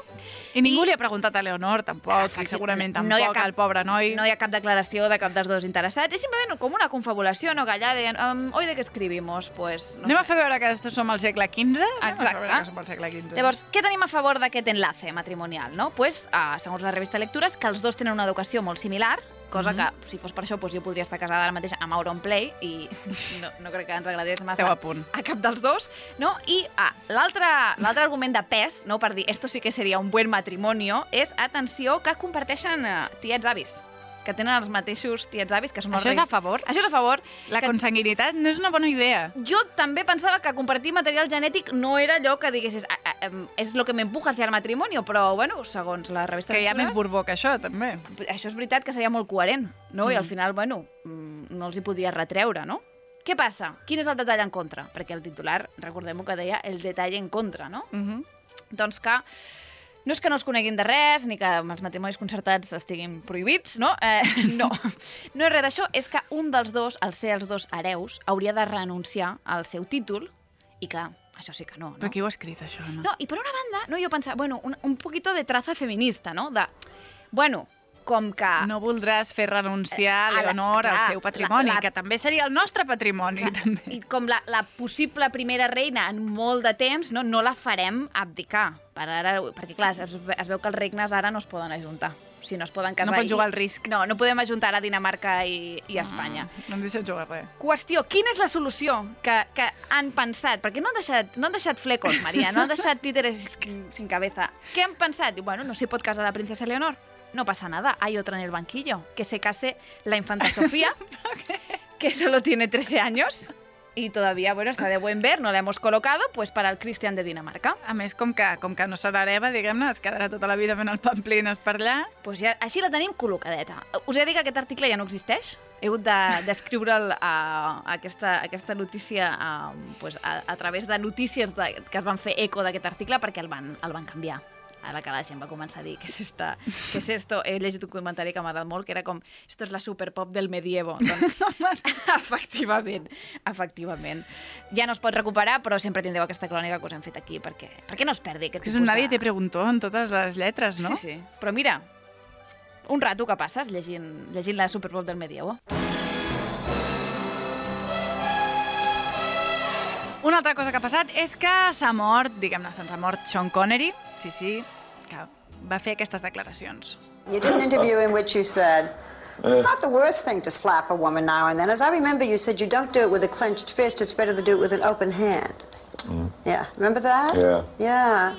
I ningú li ha preguntat a Leonor, tampoc, i segurament tampoc, ha cap- al pobre noi. No hi ha cap declaració de cap dels dos interessats. És simplement com una confabulació, no? Que allà deien, um, hoy de què escrivimos? Pues, no Anem a sé. fer veure que estos som al segle XV? A Exacte. que som al segle XV. Llavors, què tenim a favor d'aquest enlace matrimonial? No? Pues, uh, segons la revista Lectures, que els dos tenen una educació molt similar, cosa Mhm. que, si fos per això, pues, jo podria estar casada ara mateix amb Auron Play i *laughs* no, no crec que ens agradés massa Esteu a punt. a cap dels dos. No? I ah, l'altre argument de pes, no, per dir esto sí que seria un buen matrimonio, és, atenció, que comparteixen uh, tiets avis que tenen els mateixos tiets avis, que són els Això és reis. a favor? Això és a favor. La que... consanguinitat no és una bona idea. Jo també pensava que compartir material genètic no era allò que diguessis "Ah, ah, és lo que m'empuja hacia el matrimonio, però, bueno, segons la revista Que hi ha més borbó que això, també. Això és veritat que seria molt coherent, no? I al Mm. final, bueno, mm, no els hi podria retreure, no? Què passa? Quin és el detall en contra? Perquè el titular, recordem que deia el detall en contra, no? Uh -huh. Doncs que no és que no es coneguin de res, ni que els matrimonis concertats estiguin prohibits, no? Eh, *laughs* no. No és res d'això, és que un dels dos, al ser els dos hereus, hauria de renunciar al seu títol, i clar, això sí que no, no? Però qui ho ha escrit, això? No? No, i per una banda, no, jo pensava, bueno, un, un poquito de traza feminista, no? De, bueno, com que... No voldràs fer renunciar Eh, a la- Leonor al seu patrimoni, la- la- que també seria el nostre patrimoni. També. I com la, la possible primera reina en molt de temps, no, no la farem abdicar. Per ara, perquè, clar, es, es veu que els regnes ara no es poden ajuntar. O sigui, no es poden casar. No pots i- jugar al risc. No, no podem ajuntar a Dinamarca i, i Espanya. No ens deixen jugar res. Qüestió, quina és la solució que, que han pensat? Perquè no han deixat, no han deixat flecos, Maria, no han deixat títeres *laughs* sin cabeza. Què han pensat? Diu, bueno, no se pot casar la princesa Leonor. No pasa nada, hay otra en el banquillo. Que se case la infanta Sofía, *laughs* que solo tiene 13 años. Y todavía, bueno, está de buen ver, no la hemos colocado, pues para el Christian de Dinamarca. A més, com que, com que no serà hereva, diguem-ne, es quedarà tota la vida fent el pamplines per allà. Pues ja, així la tenim col·locadeta. Us he dit que aquest article ja no existeix. He hagut de- *laughs* d'escriure'l de, a, a aquesta, aquesta notícia a, pues, a, a través de notícies de, que es van fer eco d'aquest article perquè el van, el van canviar. Ara que la gent va començar a dir què és, esta, què és esto, he llegit un comentari que m'ha agradat molt, que era com, esto és la superpop del medievo. *laughs* Doncs, efectivament, efectivament. Ja no es pot recuperar, però sempre tindreu aquesta crònica que us hem fet aquí, perquè, perquè no es perdi aquest Que és un nadie de... te preguntó en totes les lletres, no? Sí, sí. Però mira, un rato que passes llegint, llegint la Superpop del Medievo. Una altra cosa que ha passat és que s'ha mort, diguem-ne, se'ns ha mort Sean Connery, sí, sí, que va fer aquestes declaracions. You did an interview in which you said, it's not the worst thing to slap a woman now and then. As I remember, you said you don't do it with a clenched fist, it's better to do it with an open hand. Yeah, remember that? Yeah. Yeah.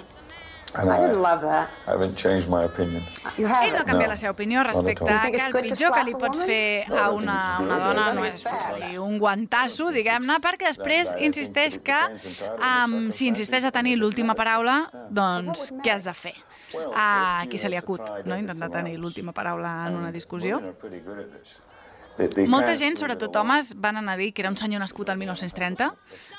And I didn't love that. I haven't changed my opinion. You Ell haven't. no ha canviat la seva opinió respecte a que it's el good to pitjor que li pots fer No, a I una, think it's una dona I no és un guantasso, diguem-ne, perquè després insisteix que um, si insisteix a tenir l'última paraula, doncs què has de fer? A qui se li acut, no? Intentar tenir l'última paraula en una discussió. Molta gent, sobretot homes, van anar a dir que era un senyor nascut al 1930,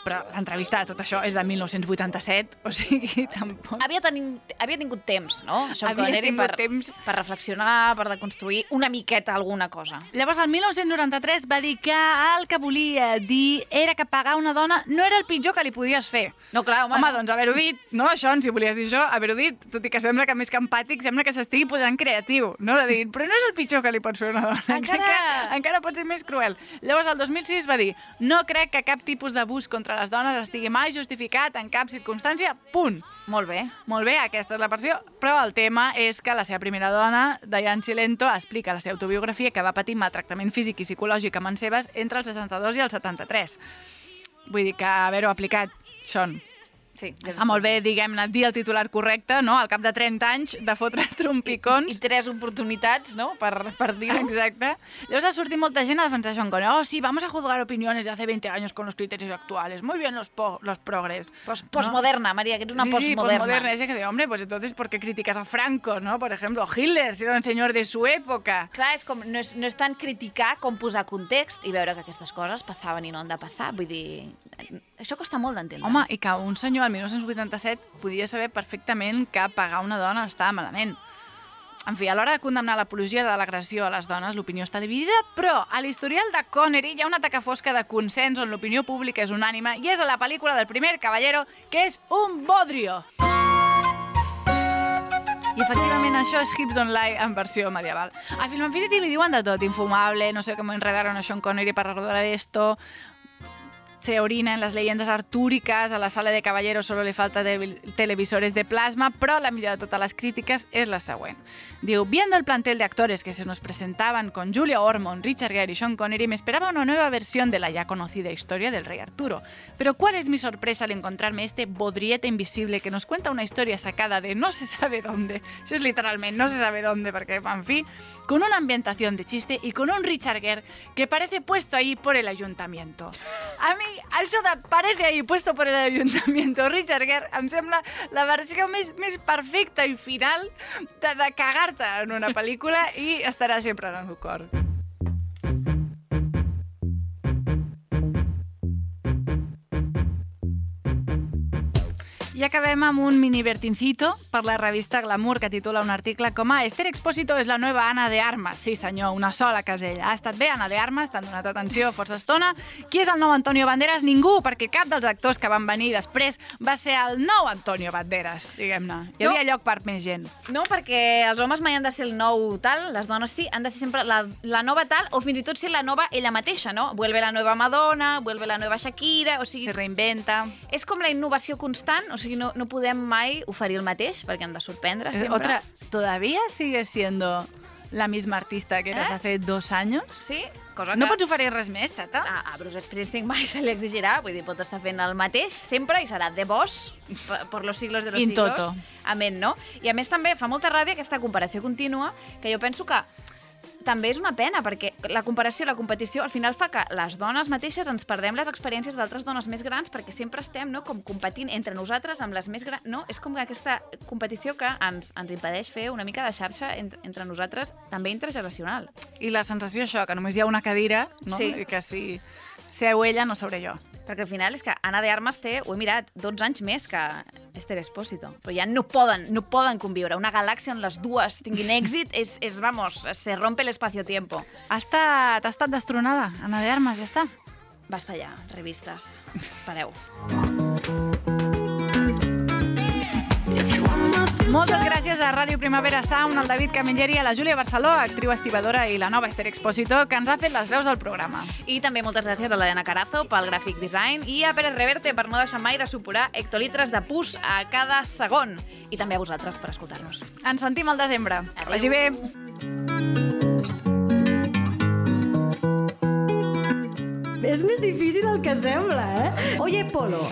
però l'entrevista de tot això és de 1987, o sigui, *laughs* tampoc... Havia, tenin, havia tingut temps, no? Sean Havia Connery tingut per, temps. per reflexionar, per deconstruir una miqueta alguna cosa. Llavors, el 1993 va dir que el que volia dir era que pagar una dona no era el pitjor que li podies fer. No, clar, home. Home, doncs haver-ho dit, no, Sean, si volies dir això, haver-ho dit, tot i que sembla que més que empàtic, sembla que s'estigui posant creatiu, no? De dir, però no és el pitjor que li pots fer a una dona, Encara- *laughs* encara, encara pot ser més cruel. Llavors, el 2006 va dir, no crec que cap tipus d'abús contra les dones estigui mai justificat en cap circumstància, punt. Molt bé. Molt bé, aquesta és la versió, però el tema és que la seva primera dona, Diane Cilento, explica a la seva autobiografia que va patir maltractament físic i psicològic a mans seves entre el 62 i el 73. Vull dir que haver-ho aplicat, Sean, Sí, està molt bé, diguem-ne, dir el titular correcte, no? Al cap de 30 anys de fotre *laughs* trompicons. I tres oportunitats, no?, per, per dir-ho. Exacte. Llavors ha sortit molta gent a defensar Sean Connery. Oh, sí, vamos a juzgar opiniones de hace 20 años con los criterios actuales. Muy bien los, po los progres. Pos- Postmoderna, María, que eres una sí, sí, postmoderna. postmoderna. Ese que de, hombre, pues entonces, ¿por qué criticas a Franco, no? Por ejemplo, Hitler, si era un señor de su época. Clar, és com, no, és, no és tant criticar com posar context i veure que aquestes coses passaven i no han de passar. Vull dir, això costa molt d'entendre. Home, i que un senyor al 1987 podia saber perfectament que pagar una dona estava malament. En fi, a l'hora de condemnar l'apologia de l'agressió a les dones, l'opinió està dividida, però a l'historial de Connery hi ha una taca fosca de consens on l'opinió pública és unànima i és a la pel·lícula del primer caballero, que és un bodrio. I efectivament això és Hips Don't Lie en versió medieval. A Film Infinity li diuen de tot, infumable, no sé cómo enredaron a Sean Connery para rodar esto, se orina en las leyendas artúricas, a la sala de caballeros solo le falta televisores de plasma, però la millor de totes les crítiques és la següent. Diu, viendo el plantel de actores que se nos presentaban con Julia Ormond, Richard Gere y Sean Connery, me esperaba una nueva versión de la ya conocida historia del rey Arturo. Pero ¿cuál es mi sorpresa al encontrarme este bodriete invisible que nos cuenta una historia sacada de no se sabe dónde? Eso es literalmente no se sabe dónde, porque, en fin, con una ambientación de chiste y con un Richard Gere que parece puesto ahí por el ayuntamiento. A mi això de parece ahí puesto por el ayuntamiento *laughs* Richard Gere em sembla la versió més, més perfecta i final de, de cagar-te en una pel·lícula i estarà sempre en el cor. I acabem amb un mini vertincito per la revista Glamour que titula un article com a Esther Expósito és la nova Anna de Armas. Sí, senyor, una sola casella. Ha estat bé Anna de Armas, t'han donat atenció força estona. Qui és el nou Antonio Banderas? Ningú, perquè cap dels actors que van venir després va ser el nou Antonio Banderas, diguem-ne. Hi havia No. lloc per més gent. No, perquè els homes mai han de ser el nou tal, les dones sí, han de ser sempre la, la nova tal, o fins i tot ser la nova ella mateixa, no? Vuelve la nova Madonna, vuelve la nova Shakira, o sigui... Se reinventa. És com la innovació constant, o sigui, no, no podem mai oferir el mateix, perquè han de sorprendre Eh, sempre. Otra, ¿todavía sigue siendo la misma artista que eras ¿Eh? hace dos años? Sí, cosa No que... pots oferir res més, xata? A, a Bruce Springsteen mai *laughs* se li exigirà, vull dir, pot estar fent el mateix sempre i serà de boss per los siglos de los In siglos. toto. Amén, no? I a més també fa molta ràbia aquesta comparació contínua que jo penso que també és una pena, perquè la comparació, la competició, al final fa que les dones mateixes ens perdem les experiències d'altres dones més grans perquè sempre estem no, com competint entre nosaltres amb les més grans. No? És com aquesta competició que ens, ens impedeix fer una mica de xarxa entre, entre nosaltres, també intergeneracional. I la sensació això, que només hi ha una cadira, no? Sí. I que si seu ella no seuré jo. Perquè al final és que Ana de Armas té, ho he mirat, 12 anys més que Esther Espósito. Però ja no poden, no poden conviure. Una galàxia on les dues tinguin èxit és, és vamos, se rompe el espacio-tiempo. Ha estat, ha estat destronada, Ana de Armas, ja està. Basta ja, revistes. Pareu. Moltes gràcies a Ràdio Primavera Sound, al David Camilleri, a la Júlia Barceló, actriu estibadora, i la nova Esther Expósito, que ens ha fet les veus del programa. I també moltes gràcies a l'Helena Carazo pel gràfic design i a Pérez Reverte per no deixar mai de supurar hectolitres de pus a cada segon. I també a vosaltres per escoltar-nos. Ens sentim al desembre. Que vagi bé. És més difícil el que sembla, eh? Oye, Polo.